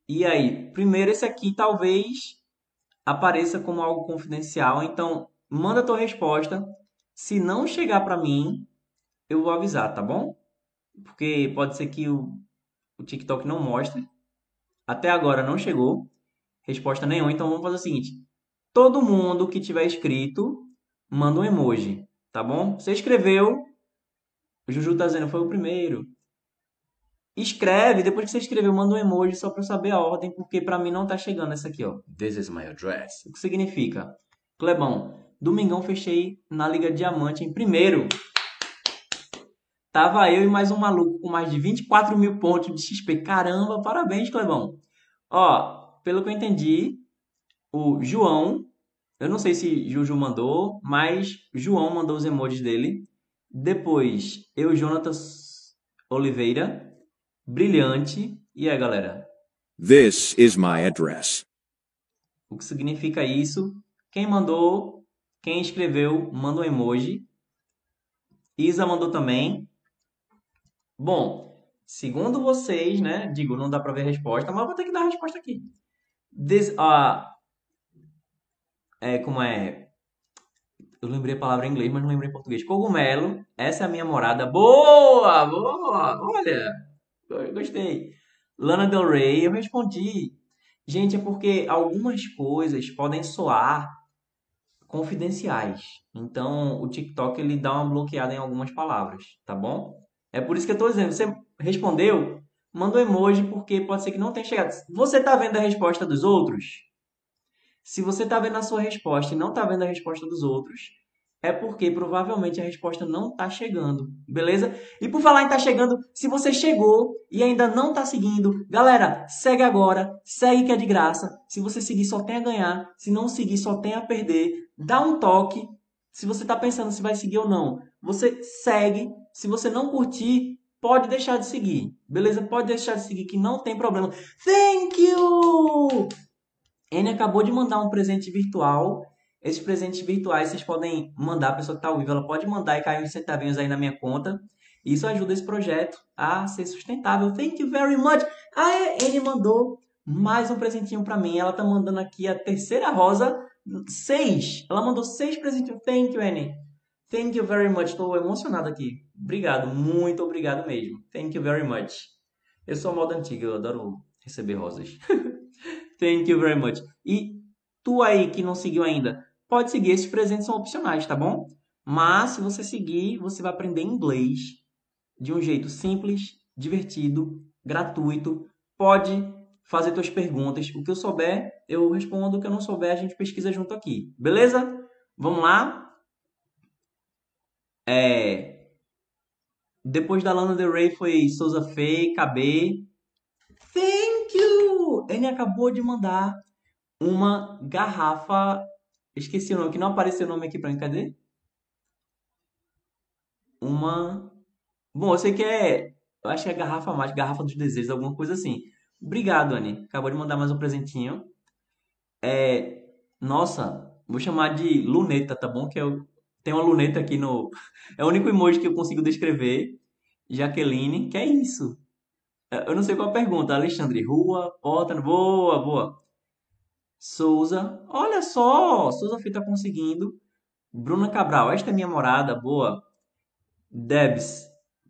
E aí, primeiro esse aqui talvez apareça como algo confidencial, então manda a tua resposta. Se não chegar para mim, eu vou avisar, tá bom? Porque pode ser que o, o TikTok não mostre. Até agora não chegou resposta nenhuma, então vamos fazer o seguinte: todo mundo que tiver escrito, manda um emoji, tá bom? Você escreveu, o Juju tá dizendo foi o primeiro. Escreve, depois que você escreveu, manda um emoji só para eu saber a ordem, porque para mim não tá chegando essa aqui, ó. This is my address. O que significa? Clebão, domingão fechei na Liga Diamante em primeiro. Tava eu e mais um maluco com mais de 24 mil pontos de XP. Caramba, parabéns, Clebão. Ó, pelo que eu entendi, o João, eu não sei se Juju mandou, mas João mandou os emojis dele. Depois, eu, Jonatas Oliveira, brilhante. E aí, galera? This is my address. O que significa isso? Quem mandou, quem escreveu, manda um emoji. Isa mandou também. Bom, segundo vocês, né? Digo, não dá para ver a resposta, mas vou ter que dar a resposta aqui. Uh, é, como é? Eu lembrei a palavra em inglês, mas não lembrei em português. Cogumelo, essa é a minha morada. Boa, boa, olha, gostei. Lana Del Rey, eu respondi. Gente, é porque algumas coisas podem soar confidenciais. Então, o TikTok ele dá uma bloqueada em algumas palavras, tá bom? É por isso que eu estou dizendo, você respondeu, manda um emoji, porque pode ser que não tenha chegado. Você está vendo a resposta dos outros? Se você está vendo a sua resposta e não está vendo a resposta dos outros, é porque provavelmente a resposta não está chegando, beleza? E por falar em estar tá chegando, se você chegou e ainda não está seguindo, galera, segue agora, segue que é de graça. Se você seguir, só tem a ganhar. Se não seguir, só tem a perder. Dá um toque. Se você está pensando se vai seguir ou não, você segue se você não curtir, pode deixar de seguir. Beleza? Pode deixar de seguir que não tem problema. Thank you! N acabou de mandar um presente virtual. Esses presentes virtuais vocês podem mandar, a pessoa que está ao vivo, ela pode mandar e cair uns centavinhos aí na minha conta. Isso ajuda esse projeto a ser sustentável. Thank you very much. A N mandou mais um presentinho para mim. Ela tá mandando aqui a terceira rosa, seis. Ela mandou seis presentinhos. Thank you, N. Thank you very much. Estou emocionado aqui. Obrigado, muito obrigado mesmo. Thank you very much. Eu sou moda antiga, eu adoro receber rosas. Thank you very much. E tu aí que não seguiu ainda, pode seguir, esses presentes são opcionais, tá bom? Mas se você seguir, você vai aprender inglês de um jeito simples, divertido, gratuito. Pode fazer tuas perguntas. O que eu souber, eu respondo. O que eu não souber, a gente pesquisa junto aqui. Beleza? Vamos lá? É... Depois da Lana Del Rey foi Souza Fei, KB. Thank you! Ele acabou de mandar uma garrafa. Esqueci o nome, que não apareceu o nome aqui pra mim. Cadê? Uma. Bom, eu sei que é. Eu acho que é garrafa mais, garrafa dos desejos, alguma coisa assim. Obrigado, Anne. Acabou de mandar mais um presentinho. É. Nossa, vou chamar de luneta, tá bom? Que eu tenho uma luneta aqui no. É o único emoji que eu consigo descrever. Jaqueline, que é isso? É, eu não sei qual a pergunta. Alexandre, rua, porta, boa, boa. Souza, olha só, Souza Fih tá conseguindo. Bruna Cabral, esta é minha morada, boa. Debs,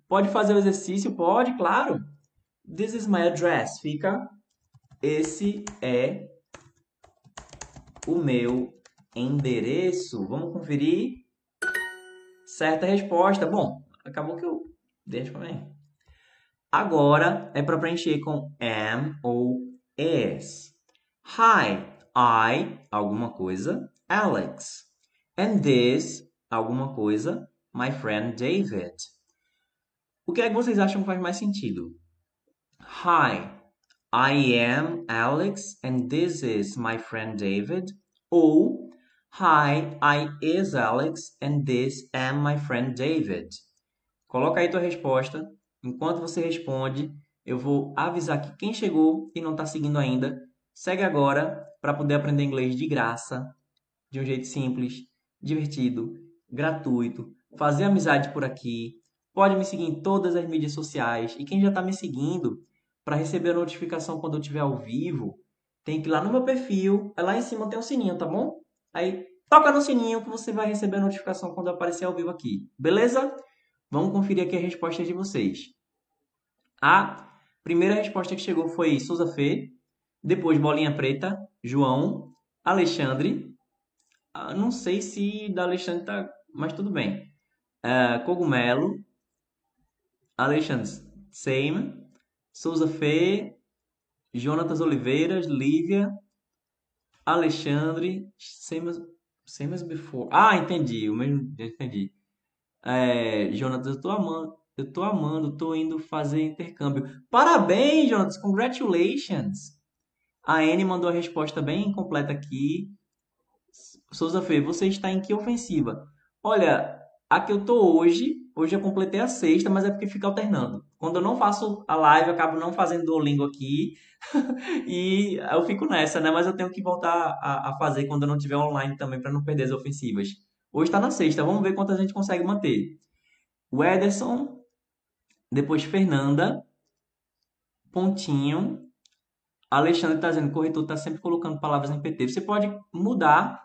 pode fazer o exercício? Pode, claro. This is my address. Fica, esse é o meu endereço. Vamos conferir? Certa resposta. Bom, acabou que eu deixo para mim. Agora é para preencher com am ou is. Hi, I, alguma coisa, Alex. And this, alguma coisa, my friend David. O que é que vocês acham que faz mais sentido? Hi, I am Alex and this is my friend David. Ou Hi, I is Alex and this am my friend David. Coloca aí tua resposta. Enquanto você responde, eu vou avisar que quem chegou e não está seguindo ainda, segue agora para poder aprender inglês de graça, de um jeito simples, divertido, gratuito, fazer amizade por aqui. Pode me seguir em todas as mídias sociais. E quem já está me seguindo, para receber a notificação quando eu estiver ao vivo, tem que ir lá no meu perfil. É lá em cima tem um sininho, tá bom? Aí toca no sininho que você vai receber a notificação quando aparecer ao vivo aqui. Beleza? Vamos conferir aqui a resposta de vocês. A primeira resposta que chegou foi Souza Fê. Depois Bolinha Preta, João, Alexandre. Ah, não sei se da Alexandre tá, mas tudo bem. Uh, Cogumelo, Alexandre Same, Souza Fê, Jonatas Oliveiras, Lívia, Alexandre, same as, same as before. Ah, entendi, o mesmo, entendi. É, Jonatas, eu tô amando, eu tô amando, tô indo fazer intercâmbio. Parabéns, Jonatas, congratulations. A Anne mandou a resposta bem completa aqui. Souza Fê, você está em que ofensiva? Olha, a que eu tô hoje, hoje eu completei a sexta, mas é porque fica alternando. Quando eu não faço a live, eu acabo não fazendo Duolingo aqui e eu fico nessa, né? Mas eu tenho que voltar a, a fazer quando eu não estiver online também para não perder as ofensivas. Hoje está na sexta, vamos ver quantas a gente consegue manter. O Ederson, depois Fernanda, pontinho, Alexandre está dizendo o corretor está sempre colocando palavras em PT. Você pode mudar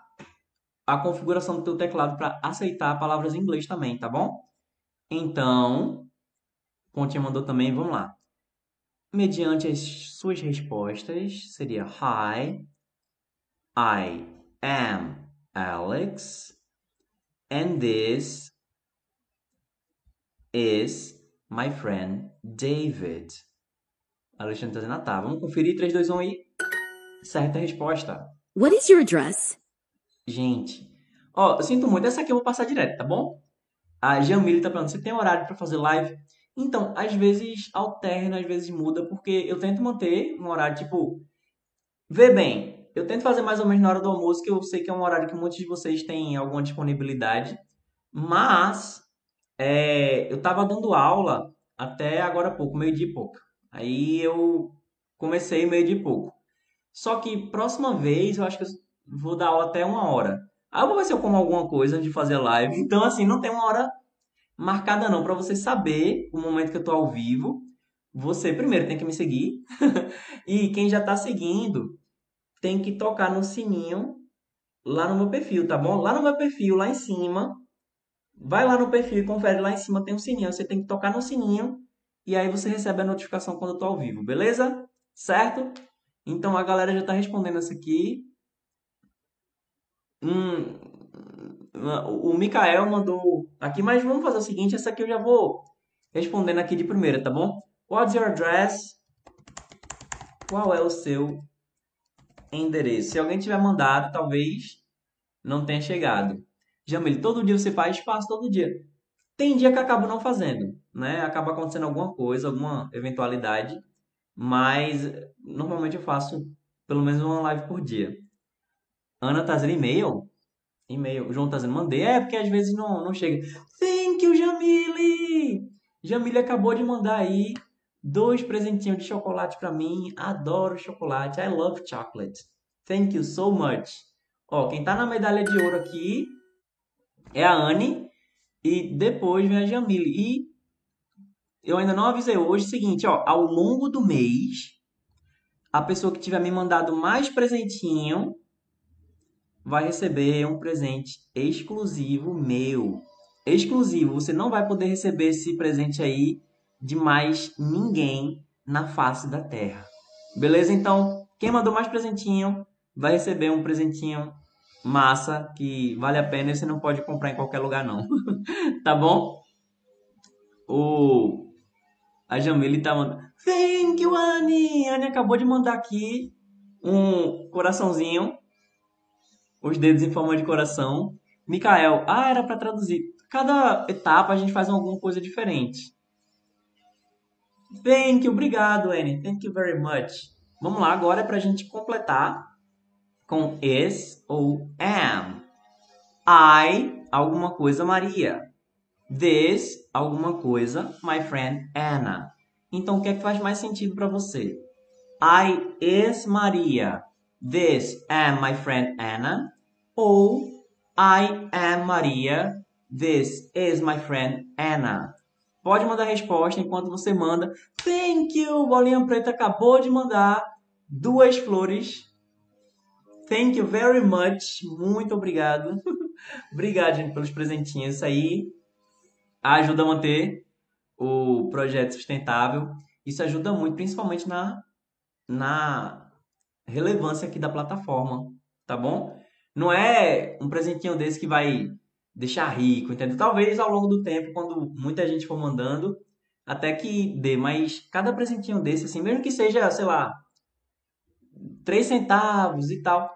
a configuração do teu teclado para aceitar palavras em inglês também, tá bom? Então, Pontinha mandou também, vamos lá. Mediante as suas respostas, seria Hi, I am Alex, and this is my friend David. Alexandre está dizendo, ah, tá. Vamos conferir 3, 2, 1 aí. Certa resposta. What is your address? Gente, ó, eu sinto muito. Essa aqui eu vou passar direto, tá bom? A Jamile tá perguntando, você tem horário para fazer live? Então, às vezes alterna, às vezes muda, porque eu tento manter um horário, tipo... Vê bem, eu tento fazer mais ou menos na hora do almoço, que eu sei que é um horário que muitos de vocês têm alguma disponibilidade. Mas, é, eu tava dando aula até agora há pouco, meio dia e pouco. Aí eu comecei meio de pouco. Só que próxima vez eu acho que eu vou dar aula até uma hora. Aí eu vou ver se eu como alguma coisa antes de fazer live. Então, assim, não tem uma hora marcada não. Para você saber o momento que eu tô ao vivo, você primeiro tem que me seguir. e quem já tá seguindo tem que tocar no sininho lá no meu perfil, tá bom? Lá no meu perfil, lá em cima. Vai lá no perfil e confere lá em cima tem um sininho. Você tem que tocar no sininho e aí você recebe a notificação quando eu tô ao vivo, beleza? Certo? Então a galera já tá respondendo essa aqui. Hum, o Mikael mandou aqui, mas vamos fazer o seguinte, essa aqui eu já vou respondendo aqui de primeira, tá bom? What's your address? qual é o seu endereço. Se alguém tiver mandado, talvez não tenha chegado. Jamil, todo dia você faz? Faço todo dia. Tem dia que acabo não fazendo, né? Acaba acontecendo alguma coisa, alguma eventualidade, mas normalmente eu faço pelo menos uma live por dia. Ana tá dizendo e-mail? E-mail. O João tá dizendo mandei. É, porque às vezes não, não chega. Thank you, Jamile! Jamile acabou de mandar aí dois presentinhos de chocolate para mim. Adoro chocolate. I love chocolate. Thank you so much. Ó, quem tá na medalha de ouro aqui é a Anne e depois vem a Jamile. E eu ainda não avisei hoje o seguinte, ó, ao longo do mês, a pessoa que tiver me mandado mais presentinho vai receber um presente exclusivo meu. Exclusivo, você não vai poder receber esse presente aí de mais ninguém na face da Terra. Beleza? Então, quem mandou mais presentinho vai receber um presentinho massa que vale a pena e você não pode comprar em qualquer lugar não. tá bom? O a Jamile tá mandando. Thank you, Annie! Annie acabou de mandar aqui um coraçãozinho. Os dedos em forma de coração. Mikael, ah, era para traduzir. Cada etapa a gente faz alguma coisa diferente. Thank you, obrigado, Annie. Thank you very much. Vamos lá, agora é para a gente completar com is ou am. I, alguma coisa, Maria. This, alguma coisa, my friend Anna. Então, o que é que faz mais sentido para você? I is Maria. This am my friend Anna. Ou I am Maria. This is my friend Anna. Pode mandar a resposta enquanto você manda. Thank you! Bolinha Preta acabou de mandar duas flores Thank you very much. Muito obrigado. obrigado, gente, pelos presentinhos. Isso aí ajuda a manter o projeto sustentável. Isso ajuda muito, principalmente na, na relevância aqui da plataforma, tá bom? Não é um presentinho desse que vai deixar rico, entendeu? Talvez ao longo do tempo, quando muita gente for mandando, até que dê, mas cada presentinho desse, assim, mesmo que seja, sei lá, 3 centavos e tal,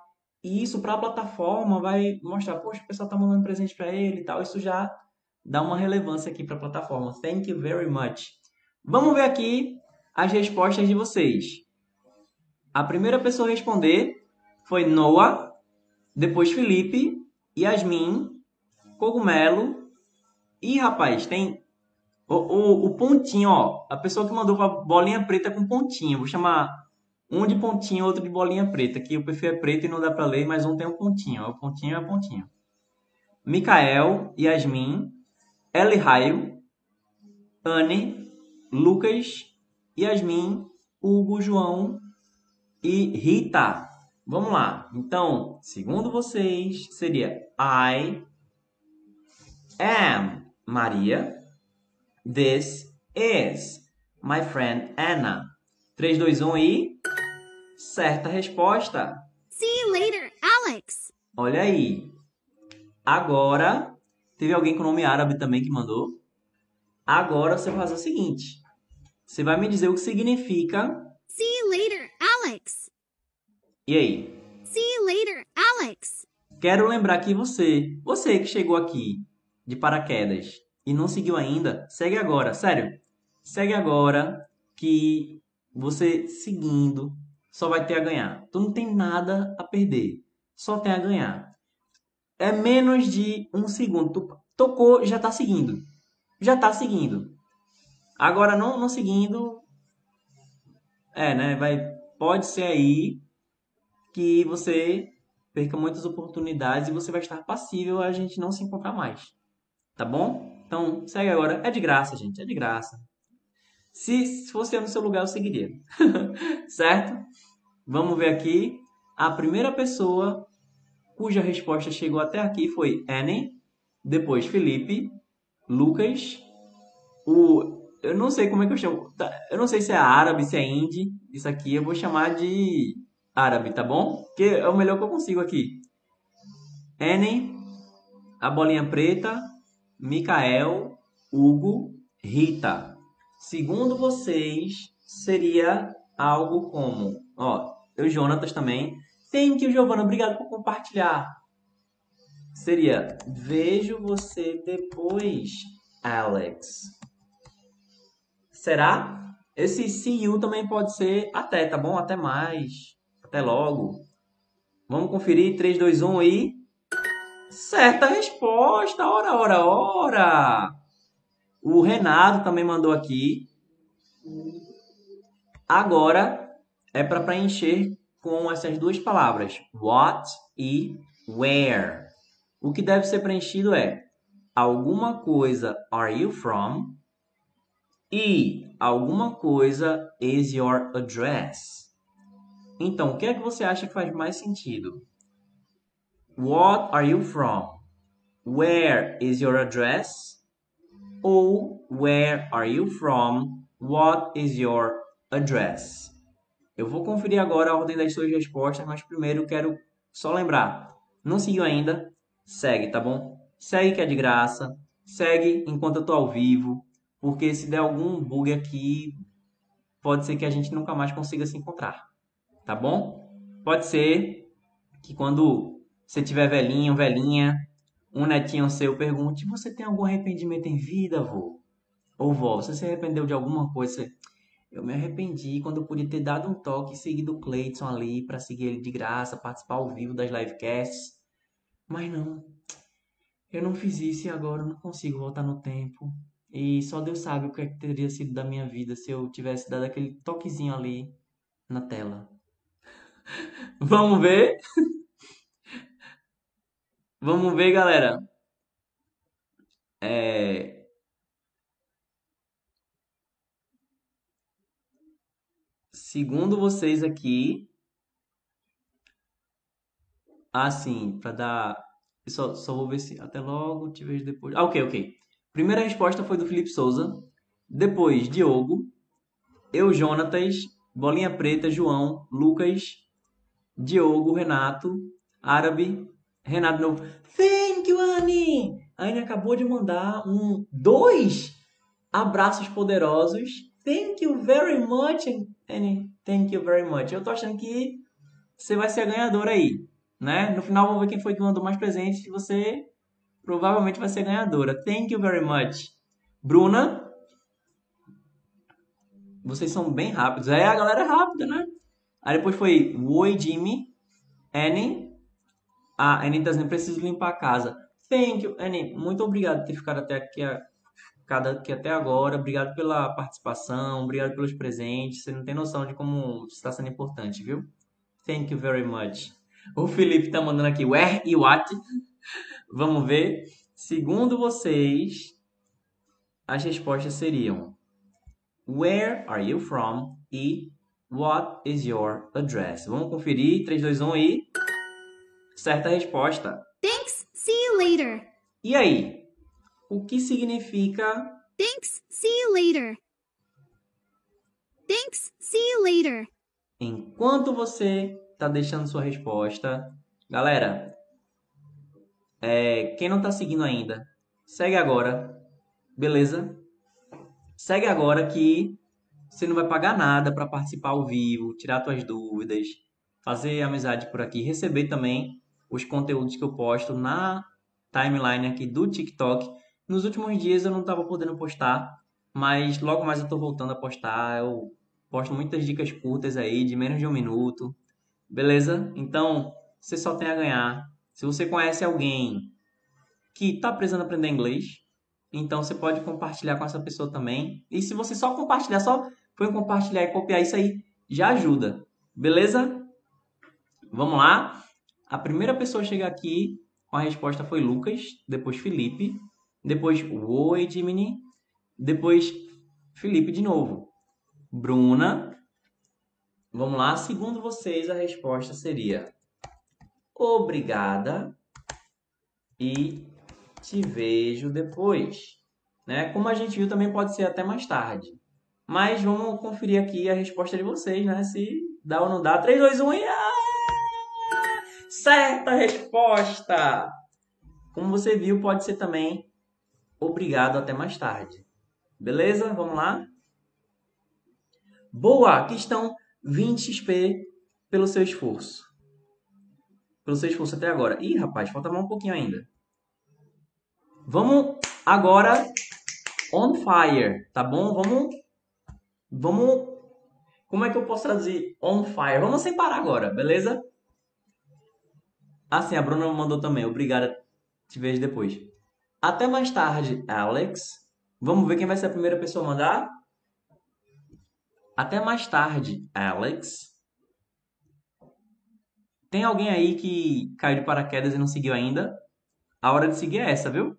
e isso para a plataforma vai mostrar, poxa, o pessoal está mandando presente para ele e tal. Isso já dá uma relevância aqui para a plataforma. Thank you very much. Vamos ver aqui as respostas de vocês. A primeira pessoa a responder foi Noah, depois Felipe, Yasmin, Cogumelo. E rapaz, tem o, o, o pontinho, ó. A pessoa que mandou a bolinha preta com pontinho. Vou chamar um de pontinho, outro de bolinha preta. Aqui o perfil é preto e não dá para ler, mas um tem um pontinho. O pontinho é pontinho. Micael, Yasmin, Eli Raio, Anne, Lucas, Yasmin, Hugo, João e Rita. Vamos lá. Então, segundo vocês, seria I am Maria. This is my friend Anna. 3, 2, 1 e. Certa resposta. See you later, Alex. Olha aí. Agora, teve alguém com nome árabe também que mandou. Agora você vai fazer o seguinte. Você vai me dizer o que significa. See you later, Alex. E aí? See you later, Alex. Quero lembrar que você, você que chegou aqui de paraquedas e não seguiu ainda, segue agora, sério. Segue agora que você seguindo só vai ter a ganhar. Tu não tem nada a perder, só tem a ganhar. É menos de um segundo. Tu tocou, já está seguindo. Já está seguindo. Agora não, não seguindo, é, né? Vai, pode ser aí que você perca muitas oportunidades e você vai estar passível a gente não se encontrar mais. Tá bom? Então, segue agora. É de graça, gente. É de graça. Se fosse eu no seu lugar, eu seguiria. certo? Vamos ver aqui. A primeira pessoa cuja resposta chegou até aqui foi Annie, depois Felipe, Lucas, o eu não sei como é que eu chamo, tá, eu não sei se é árabe, se é hindi, isso aqui eu vou chamar de árabe, tá bom? Que é o melhor que eu consigo aqui. Annie, a bolinha preta, Micael, Hugo, Rita. Segundo vocês, seria algo como Ó, o Jonatas também. Thank you, Giovana. Obrigado por compartilhar. Seria vejo você depois, Alex. Será? Esse see you também pode ser até, tá bom? Até mais. Até logo. Vamos conferir 3, 2, 1 e. Certa resposta! Ora, ora, ora! O Renato também mandou aqui. Agora é para preencher com essas duas palavras, what e where. O que deve ser preenchido é alguma coisa are you from e alguma coisa is your address. Então, o que é que você acha que faz mais sentido? What are you from? Where is your address? Ou where are you from? What is your address? Eu vou conferir agora a ordem das suas respostas, mas primeiro quero só lembrar. Não seguiu ainda? Segue, tá bom? Segue que é de graça. Segue enquanto eu tô ao vivo, porque se der algum bug aqui, pode ser que a gente nunca mais consiga se encontrar. Tá bom? Pode ser que quando você tiver velhinho, velhinha, um netinho seu pergunte: Você tem algum arrependimento em vida, vô? Ou vó, você se arrependeu de alguma coisa? Eu me arrependi quando eu podia ter dado um toque e seguido o Cleiton ali para seguir ele de graça, participar ao vivo das livecasts. Mas não. Eu não fiz isso e agora eu não consigo voltar no tempo. E só Deus sabe o que, é que teria sido da minha vida se eu tivesse dado aquele toquezinho ali na tela. Vamos ver? Vamos ver, galera. É, Segundo vocês aqui, assim, para dar. Só, só vou ver se. Até logo, te vejo depois. Ah, ok, ok. Primeira resposta foi do Felipe Souza. Depois, Diogo. Eu, Jonatas. Bolinha Preta, João. Lucas. Diogo, Renato. Árabe. Renato novo. Thank you, Annie! A Anne acabou de mandar um. Dois abraços poderosos. Thank you very much. Annie, thank you very much. Eu tô achando que você vai ser a ganhadora aí, né? No final vamos ver quem foi que mandou mais presentes você provavelmente vai ser ganhadora. Thank you very much. Bruna, vocês são bem rápidos. É, a galera é rápida, né? Aí depois foi Oi, Jimmy. Annie. Ah, Annie tá dizendo, preciso limpar a casa. Thank you, Annie. Muito obrigado por ter ficado até aqui cada aqui até agora. Obrigado pela participação, obrigado pelos presentes. Você não tem noção de como está sendo importante, viu? Thank you very much. O Felipe tá mandando aqui where e what. Vamos ver. Segundo vocês, as respostas seriam Where are you from? E What is your address? Vamos conferir. 3, 2, 1 e. Certa resposta. Thanks. See you later. E aí? o que significa Thanks, see you later. Thanks, see you later. Enquanto você está deixando sua resposta, galera, é, quem não está seguindo ainda, segue agora, beleza? Segue agora que você não vai pagar nada para participar ao vivo, tirar suas dúvidas, fazer amizade por aqui, receber também os conteúdos que eu posto na timeline aqui do TikTok nos últimos dias eu não estava podendo postar, mas logo mais eu estou voltando a postar. Eu posto muitas dicas curtas aí, de menos de um minuto. Beleza? Então, você só tem a ganhar. Se você conhece alguém que está precisando aprender inglês, então você pode compartilhar com essa pessoa também. E se você só compartilhar, só foi compartilhar e copiar isso aí, já ajuda. Beleza? Vamos lá. A primeira pessoa a chegar aqui com a resposta foi Lucas, depois Felipe, depois Oi, Jiminy, depois Felipe de novo. Bruna, vamos lá, segundo vocês a resposta seria obrigada e te vejo depois. Né? Como a gente viu, também pode ser até mais tarde. Mas vamos conferir aqui a resposta de vocês, né? Se dá ou não dá. 3, 2, 1 e... Ah! Certa resposta! Como você viu, pode ser também Obrigado, até mais tarde. Beleza? Vamos lá? Boa! Aqui estão 20 XP pelo seu esforço. Pelo seu esforço até agora. Ih, rapaz, falta mais um pouquinho ainda. Vamos agora on fire, tá bom? Vamos vamos como é que eu posso traduzir on fire? Vamos separar agora, beleza? Ah, sim, a Bruna mandou também. Obrigada. Te vejo depois. Até mais tarde, Alex. Vamos ver quem vai ser a primeira pessoa a mandar? Até mais tarde, Alex. Tem alguém aí que caiu de paraquedas e não seguiu ainda? A hora de seguir é essa, viu?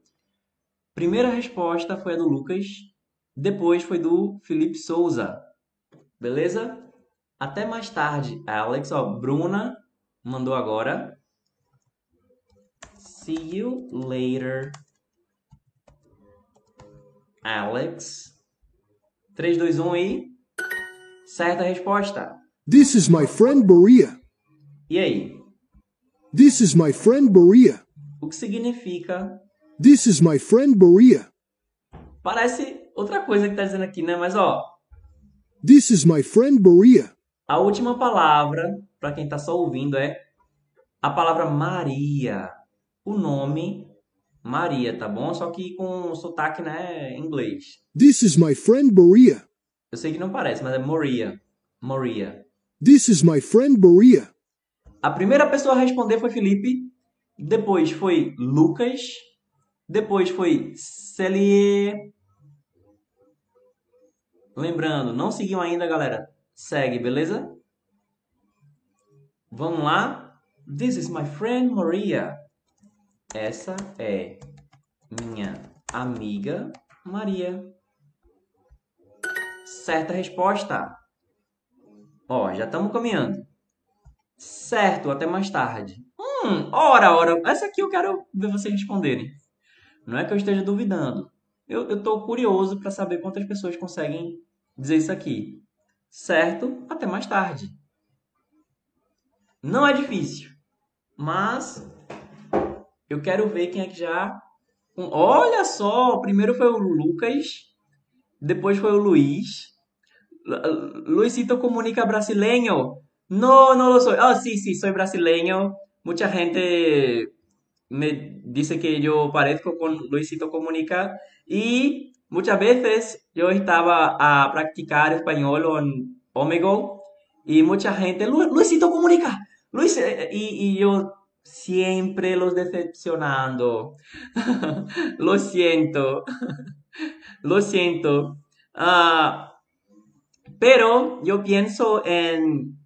Primeira resposta foi a do Lucas, depois foi do Felipe Souza. Beleza? Até mais tarde, Alex. Ó, Bruna mandou agora. See you later, Alex. 3, 2, 1 e. Certa resposta. This is my friend Maria. E aí? This is my friend Maria. O que significa? This is my friend Maria. Parece outra coisa que tá dizendo aqui, né? Mas ó. This is my friend Maria. A última palavra, para quem tá só ouvindo, é a palavra Maria. O nome Maria, tá bom? Só que com sotaque, né, em inglês. This is my friend Maria. Eu sei que não parece, mas é Maria. Maria. This is my friend Maria. A primeira pessoa a responder foi Felipe, depois foi Lucas, depois foi Celie. Lembrando, não seguiu ainda, galera? Segue, beleza? Vamos lá. This is my friend Maria. Essa é minha amiga Maria. Certa resposta. Ó, já estamos caminhando. Certo, até mais tarde. Hum, ora, ora. Essa aqui eu quero ver vocês responderem. Não é que eu esteja duvidando. Eu estou curioso para saber quantas pessoas conseguem dizer isso aqui. Certo, até mais tarde. Não é difícil, mas eu quero ver quem é que já. Olha só! Primeiro foi o Lucas, depois foi o Luiz. Luisito comunica brasileño. No, no lo soy. Ah, sí, sí, soy brasileño. Mucha gente me dice que yo parezco con Luisito Comunica y muchas veces yo estaba a practicar español en Omego y mucha gente, Luisito Comunica, Luis, y, yo siempre los decepcionando. lo siento, lo siento. Uh, pero yo pienso en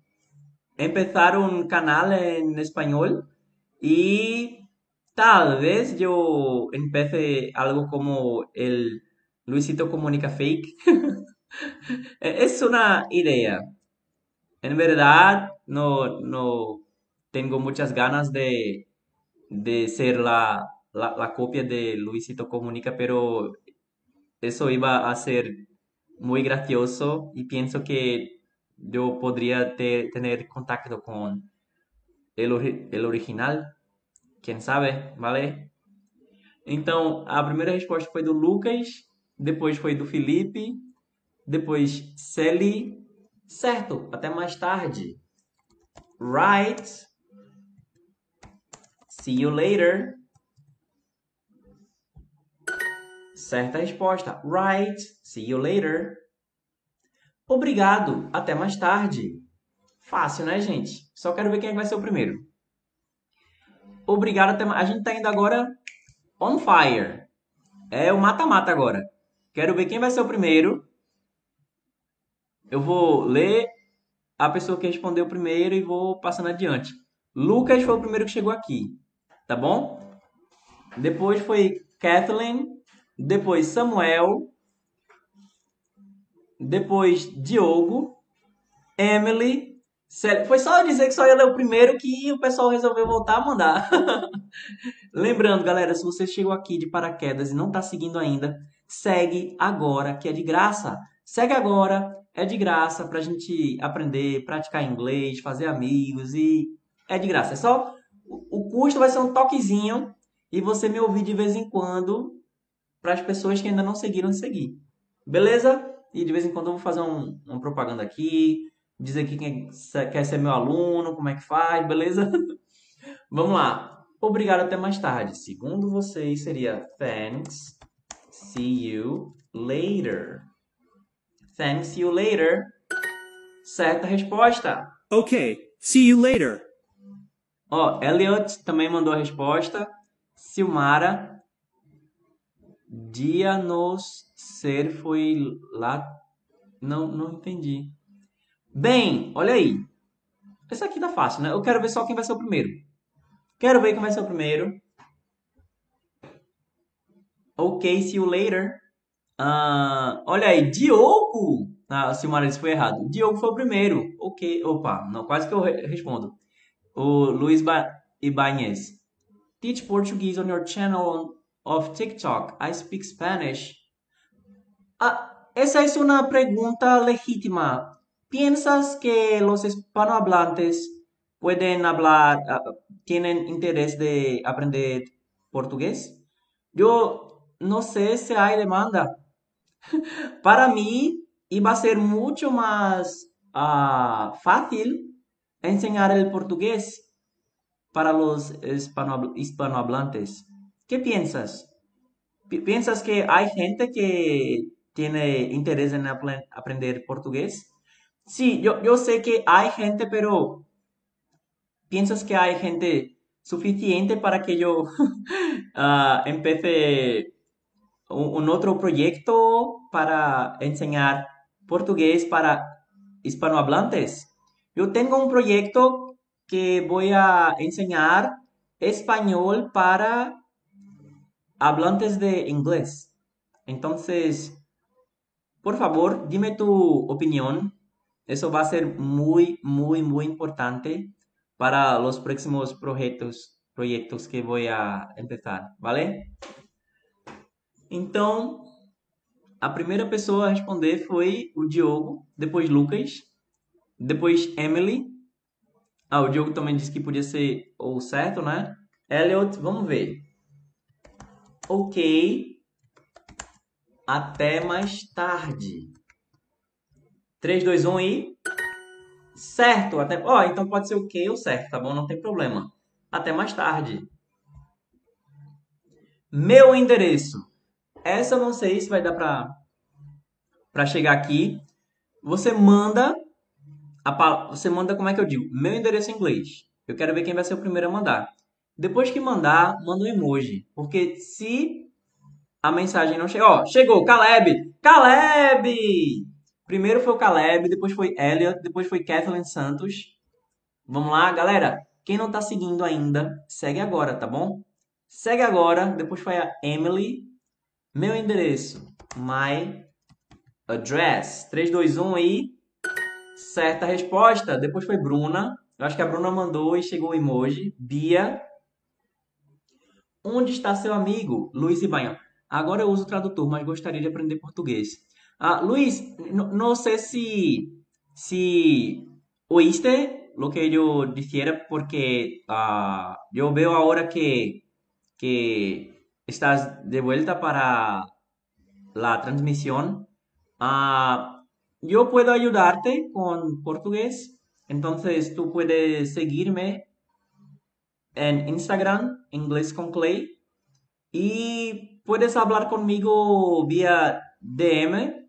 empezar un canal en español y Tal vez yo empecé algo como el Luisito Comunica Fake. es una idea. En verdad, no, no tengo muchas ganas de, de ser la, la, copia de Luisito Comunica, pero eso iba a ser muy gracioso y pienso que yo podría te, tener contacto con el, el original quem sabe, vale? Então, a primeira resposta foi do Lucas, depois foi do Felipe, depois Celi. Certo, até mais tarde. Right. See you later. Certa resposta. Right. See you later. Obrigado. Até mais tarde. Fácil, né, gente? Só quero ver quem é vai ser o primeiro obrigado a A gente tá indo agora on fire. É o mata-mata agora. Quero ver quem vai ser o primeiro. Eu vou ler a pessoa que respondeu primeiro e vou passando adiante. Lucas foi o primeiro que chegou aqui, tá bom? Depois foi Kathleen, depois Samuel, depois Diogo, Emily, Sério, foi só dizer que só ia ler o primeiro que o pessoal resolveu voltar a mandar. Lembrando, galera, se você chegou aqui de paraquedas e não está seguindo ainda, segue agora, que é de graça. Segue agora, é de graça para a gente aprender, praticar inglês, fazer amigos e é de graça. É só o custo vai ser um toquezinho e você me ouvir de vez em quando para as pessoas que ainda não seguiram seguir. Beleza? E de vez em quando eu vou fazer um, uma propaganda aqui, dizer aqui quem quer ser meu aluno, como é que faz, beleza? Vamos lá. Obrigado, até mais tarde. Segundo vocês, seria thanks, see you later. Thanks, see you later. Certa resposta. Okay, see you later. Ó, Elliot também mandou a resposta. Silmara. Dia nos ser foi lá. Não, não entendi. Bem, olha aí. Esse aqui tá fácil, né? Eu quero ver só quem vai ser o primeiro. Quero ver quem vai ser o primeiro. Ok, see you later. Uh, olha aí, Diogo. Ah, Silmara disse foi errado. Diogo foi o primeiro. Ok, opa, não, quase que eu re respondo. O Luiz ba Ibanez. Teach Portuguese on your channel of TikTok. I speak Spanish. Ah, esa es una pregunta legítima. ¿Piensas que los hispanohablantes pueden hablar, uh, tienen interés de aprender portugués? Yo no sé si hay demanda. Para mí iba a ser mucho más uh, fácil enseñar el portugués para los hispano hispanohablantes. ¿Qué piensas? ¿Piensas que hay gente que tiene interés en aprender portugués? Sí, yo, yo sé que hay gente, pero ¿piensas que hay gente suficiente para que yo empiece un, un, otro proyecto para enseñar portugués para hispanohablantes? Yo tengo un proyecto que voy a enseñar español para hablantes de inglés. Entonces, por favor, dime tu opinión eso va a ser muy, muy, muy importante para los próximos proyectos, proyectos que voy a empezar, ¿vale? Então, a primeira pessoa a responder foi o Diogo, depois Lucas, depois Emily. Ah, o Diogo também disse que podia ser o certo, né? Elliot, vamos ver. Ok. Até mais tarde. 3, 2, 1 e. Certo! Até... Ó, oh, então pode ser o que ou certo, tá bom? Não tem problema. Até mais tarde. Meu endereço. Essa eu não sei se vai dar pra, pra chegar aqui. Você manda. A, você manda, como é que eu digo? Meu endereço em inglês. Eu quero ver quem vai ser o primeiro a mandar. Depois que mandar, manda um emoji. Porque se a mensagem não chegar. Ó, chegou, Caleb! Caleb! Primeiro foi o Caleb, depois foi Elliot, depois foi Kathleen Santos. Vamos lá, galera. Quem não tá seguindo ainda, segue agora, tá bom? Segue agora. Depois foi a Emily. Meu endereço. My address. 3, 2, 1 aí. Certa resposta. Depois foi Bruna. Eu acho que a Bruna mandou e chegou o emoji. Bia. Onde está seu amigo? Luiz Ibanha. Agora eu uso o tradutor, mas gostaria de aprender português. Ah, Luis, no, sé si, si oíste lo que yo dijera porque uh, yo veo ahora que, que estás de vuelta para la transmisión. Uh, yo puedo ayudarte con portugués, entonces tú puedes seguirme en Instagram, inglés con Clay, y puedes hablar conmigo vía DM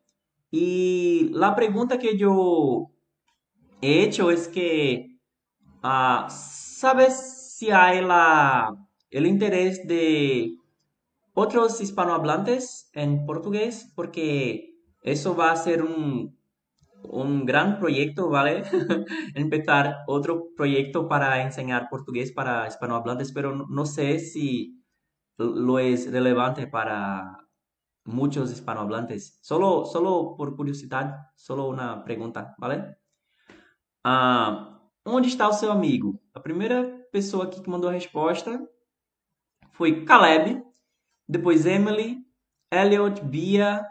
Y la pregunta que yo he hecho es que, uh, ¿sabes si hay la, el interés de otros hispanohablantes en portugués? Porque eso va a ser un, un gran proyecto, ¿vale? Empezar otro proyecto para enseñar portugués para hispanohablantes, pero no sé si lo es relevante para muchos hispanohablantes. Solo, solo por curiosidade, solo uma pergunta, vale? Ah, onde está o seu amigo? A primeira pessoa aqui que mandou a resposta foi Caleb, depois Emily, Elliot, Bia,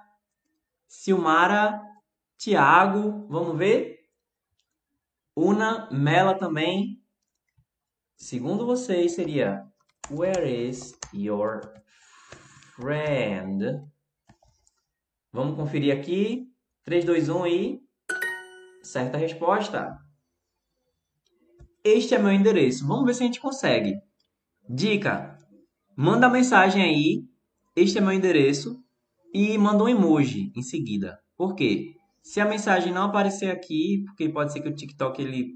Silmara, Tiago, vamos ver? Una, Mela também. Segundo vocês, seria Where is your friend? Vamos conferir aqui. 3, 2, 1 e. Certa resposta. Este é meu endereço. Vamos ver se a gente consegue. Dica: manda mensagem aí. Este é meu endereço. E manda um emoji em seguida. Por quê? Se a mensagem não aparecer aqui, porque pode ser que o TikTok ele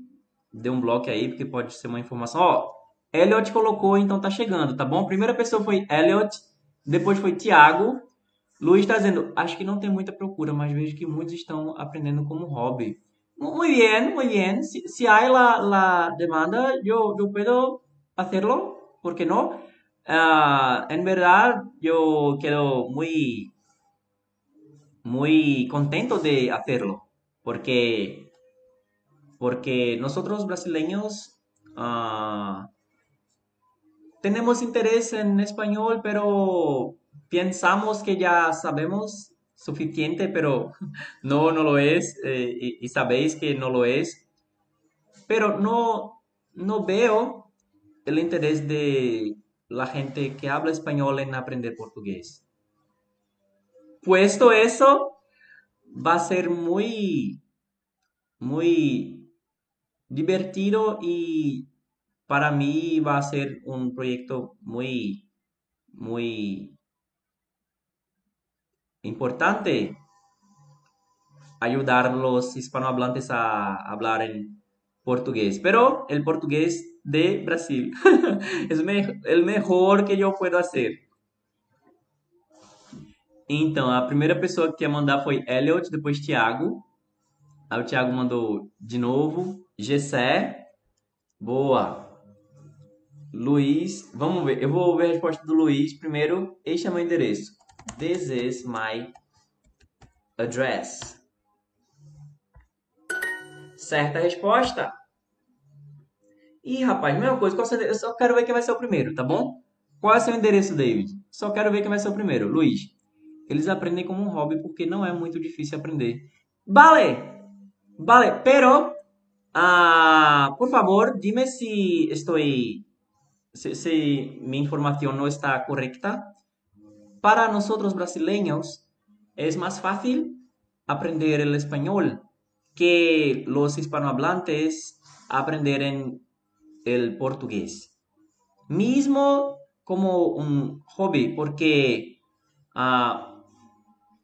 dê um bloco aí, porque pode ser uma informação. Ó, Elliot colocou, então tá chegando, tá bom? A primeira pessoa foi Elliot, depois foi Tiago. Luiz está dizendo, acho que não tem muita procura, mas vejo que muitos estão aprendendo como hobby. Muy bien, muy bien. Si, si hay la, la demanda, yo, yo puedo hacerlo, ¿por qué no? Uh, en verdad, yo quedo muy, muy contento de hacerlo, porque, porque nosotros brasileños uh, tenemos interés en español, pero pensamos que ya sabemos suficiente, pero no, no lo es, eh, y, y, sabéis que no lo es. Pero no, no veo el interés de la gente que habla español en aprender portugués. Puesto eso, va a ser muy, muy divertido y para mí va a ser un proyecto muy, muy importante ayudar a los hispanohablantes a hablar en portugués. Pero el portugués de Brasil es me el mejor que eu puedo hacer. Então, a primeira pessoa que ia mandar foi Elliot, depois Thiago. Aí o Thiago mandou de novo. Gessé. Boa. Luiz, vamos ver. Eu vou ver a resposta do Luiz primeiro. Este é meu endereço. This is my address. Certa resposta. Ih, rapaz, mesma coisa. Qual eu só quero ver quem vai ser o primeiro, tá bom? Qual é o seu endereço, David? Só quero ver quem vai ser o primeiro. Luiz. Eles aprendem como um hobby porque não é muito difícil aprender. Vale. Vale, pero... Uh, por favor, dime se estou si, mi información no está correcta, para nosotros brasileños es más fácil aprender el español que los hispanohablantes aprender en el portugués. Mismo como un hobby, porque uh,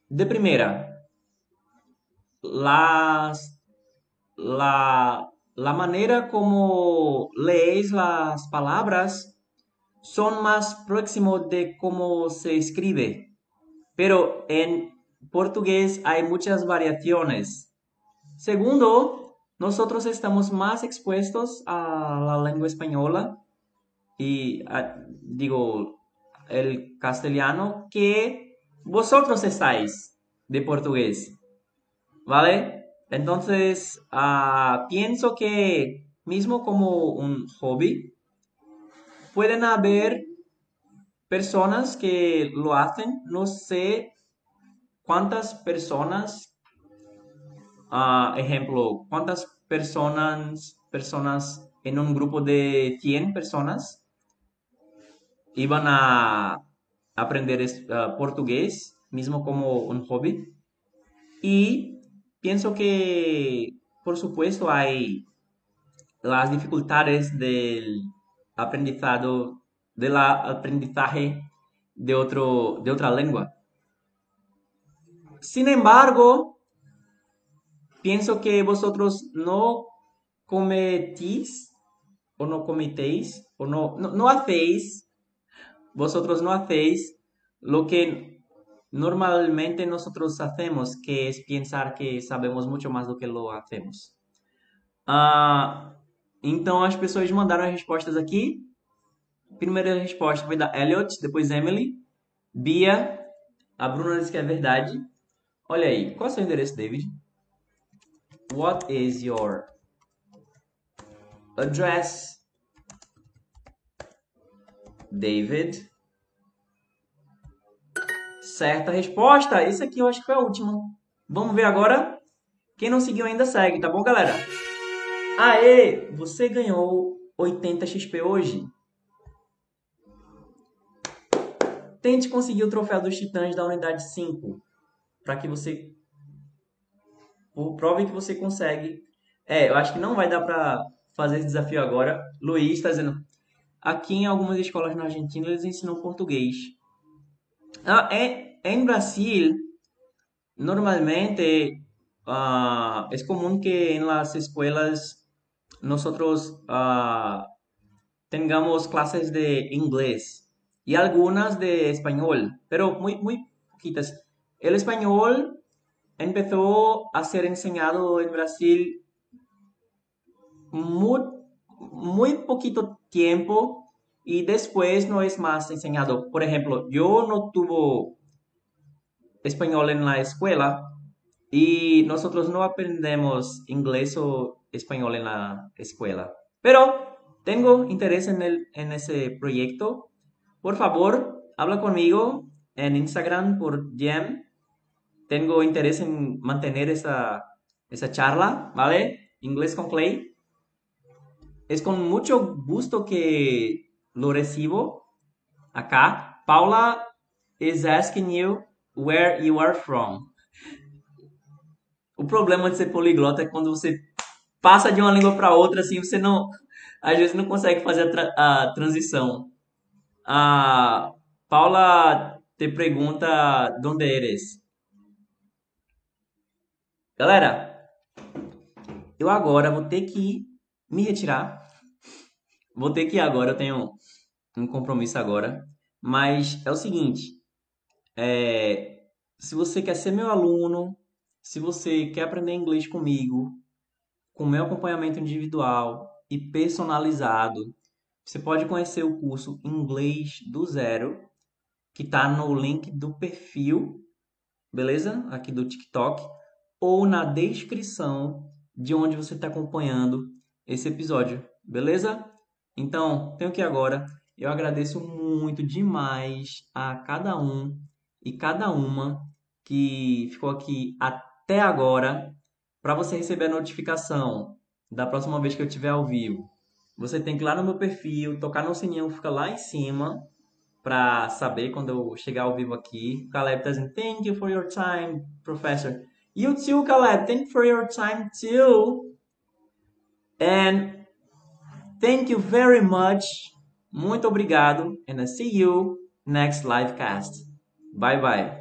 de primera, las, la, la manera como leéis las palabras son más próximos de cómo se escribe. Pero en portugués hay muchas variaciones. Segundo, nosotros estamos más expuestos a la lengua española y digo el castellano que vosotros estáis de portugués. ¿Vale? Entonces, uh, pienso que mismo como un hobby, pueden haber personas que lo hacen. No sé cuántas personas, uh, ejemplo, cuántas personas, personas en un grupo de 100 personas iban a aprender uh, portugués, mismo como un hobby. Y pienso que, por supuesto, hay las dificultades del aprendizado, aprendizaje de, otro, de otra lengua. Sin embargo, pienso que vosotros no cometís o no cometéis o no, no, no hacéis, vosotros no hacéis lo que normalmente nosotros hacemos, que es pensar que sabemos muito mais do que lo hacemos. Ah, então as pessoas mandaram as respostas aqui. Primeira resposta foi da Elliot, depois Emily, Bia, a Bruna disse que é verdade. Olha aí, qual é o seu endereço, David? What is your address? David Certa resposta. Esse aqui eu acho que foi a última. Vamos ver agora. Quem não seguiu ainda segue, tá bom, galera? Aê! Você ganhou 80 XP hoje. Tente conseguir o troféu dos titãs da unidade 5. Para que você prove que você consegue. É, eu acho que não vai dar para fazer esse desafio agora. Luiz está dizendo, aqui em algumas escolas na Argentina eles ensinam português. Ah, é, em Brasil, normalmente uh, es común que en las escuelas nosotros uh, tengamos clases de inglés y algunas de español, pero muy, muy poquitas. El español empezó a ser enseñado en Brasil muy, muy poquito tiempo y después no es más enseñado. Por ejemplo, yo no tuve español en la escuela y nosotros no aprendemos inglés o español en la escuela. Pero tengo interés en, el, en ese proyecto. Por favor, habla conmigo en Instagram por Gem. Tengo interés en mantener esa, esa charla, ¿vale? Inglés con Clay. Es con mucho gusto que lo recibo acá. Paula is asking you where you are from. O problema de ser poliglota é quando você passa de uma língua para outra, assim, você não, às vezes não consegue fazer a, tra a transição. A Paula te pergunta onde eres. Galera, eu agora vou ter que me retirar. Vou ter que ir agora, eu tenho um compromisso agora. Mas é o seguinte, é, se você quer ser meu aluno, se você quer aprender inglês comigo, com meu acompanhamento individual e personalizado, você pode conhecer o curso Inglês do Zero, que está no link do perfil, beleza? Aqui do TikTok, ou na descrição de onde você está acompanhando esse episódio, beleza? Então, tenho que agora. Eu agradeço muito demais a cada um e cada uma que ficou aqui até agora para você receber a notificação da próxima vez que eu estiver ao vivo. Você tem que ir lá no meu perfil, tocar no sininho, fica lá em cima para saber quando eu chegar ao vivo aqui. O Caleb está dizendo, thank you for your time, professor. You too, Caleb, thank you for your time too. And thank you very much. Muito obrigado. And I see you next livecast. Bye bye.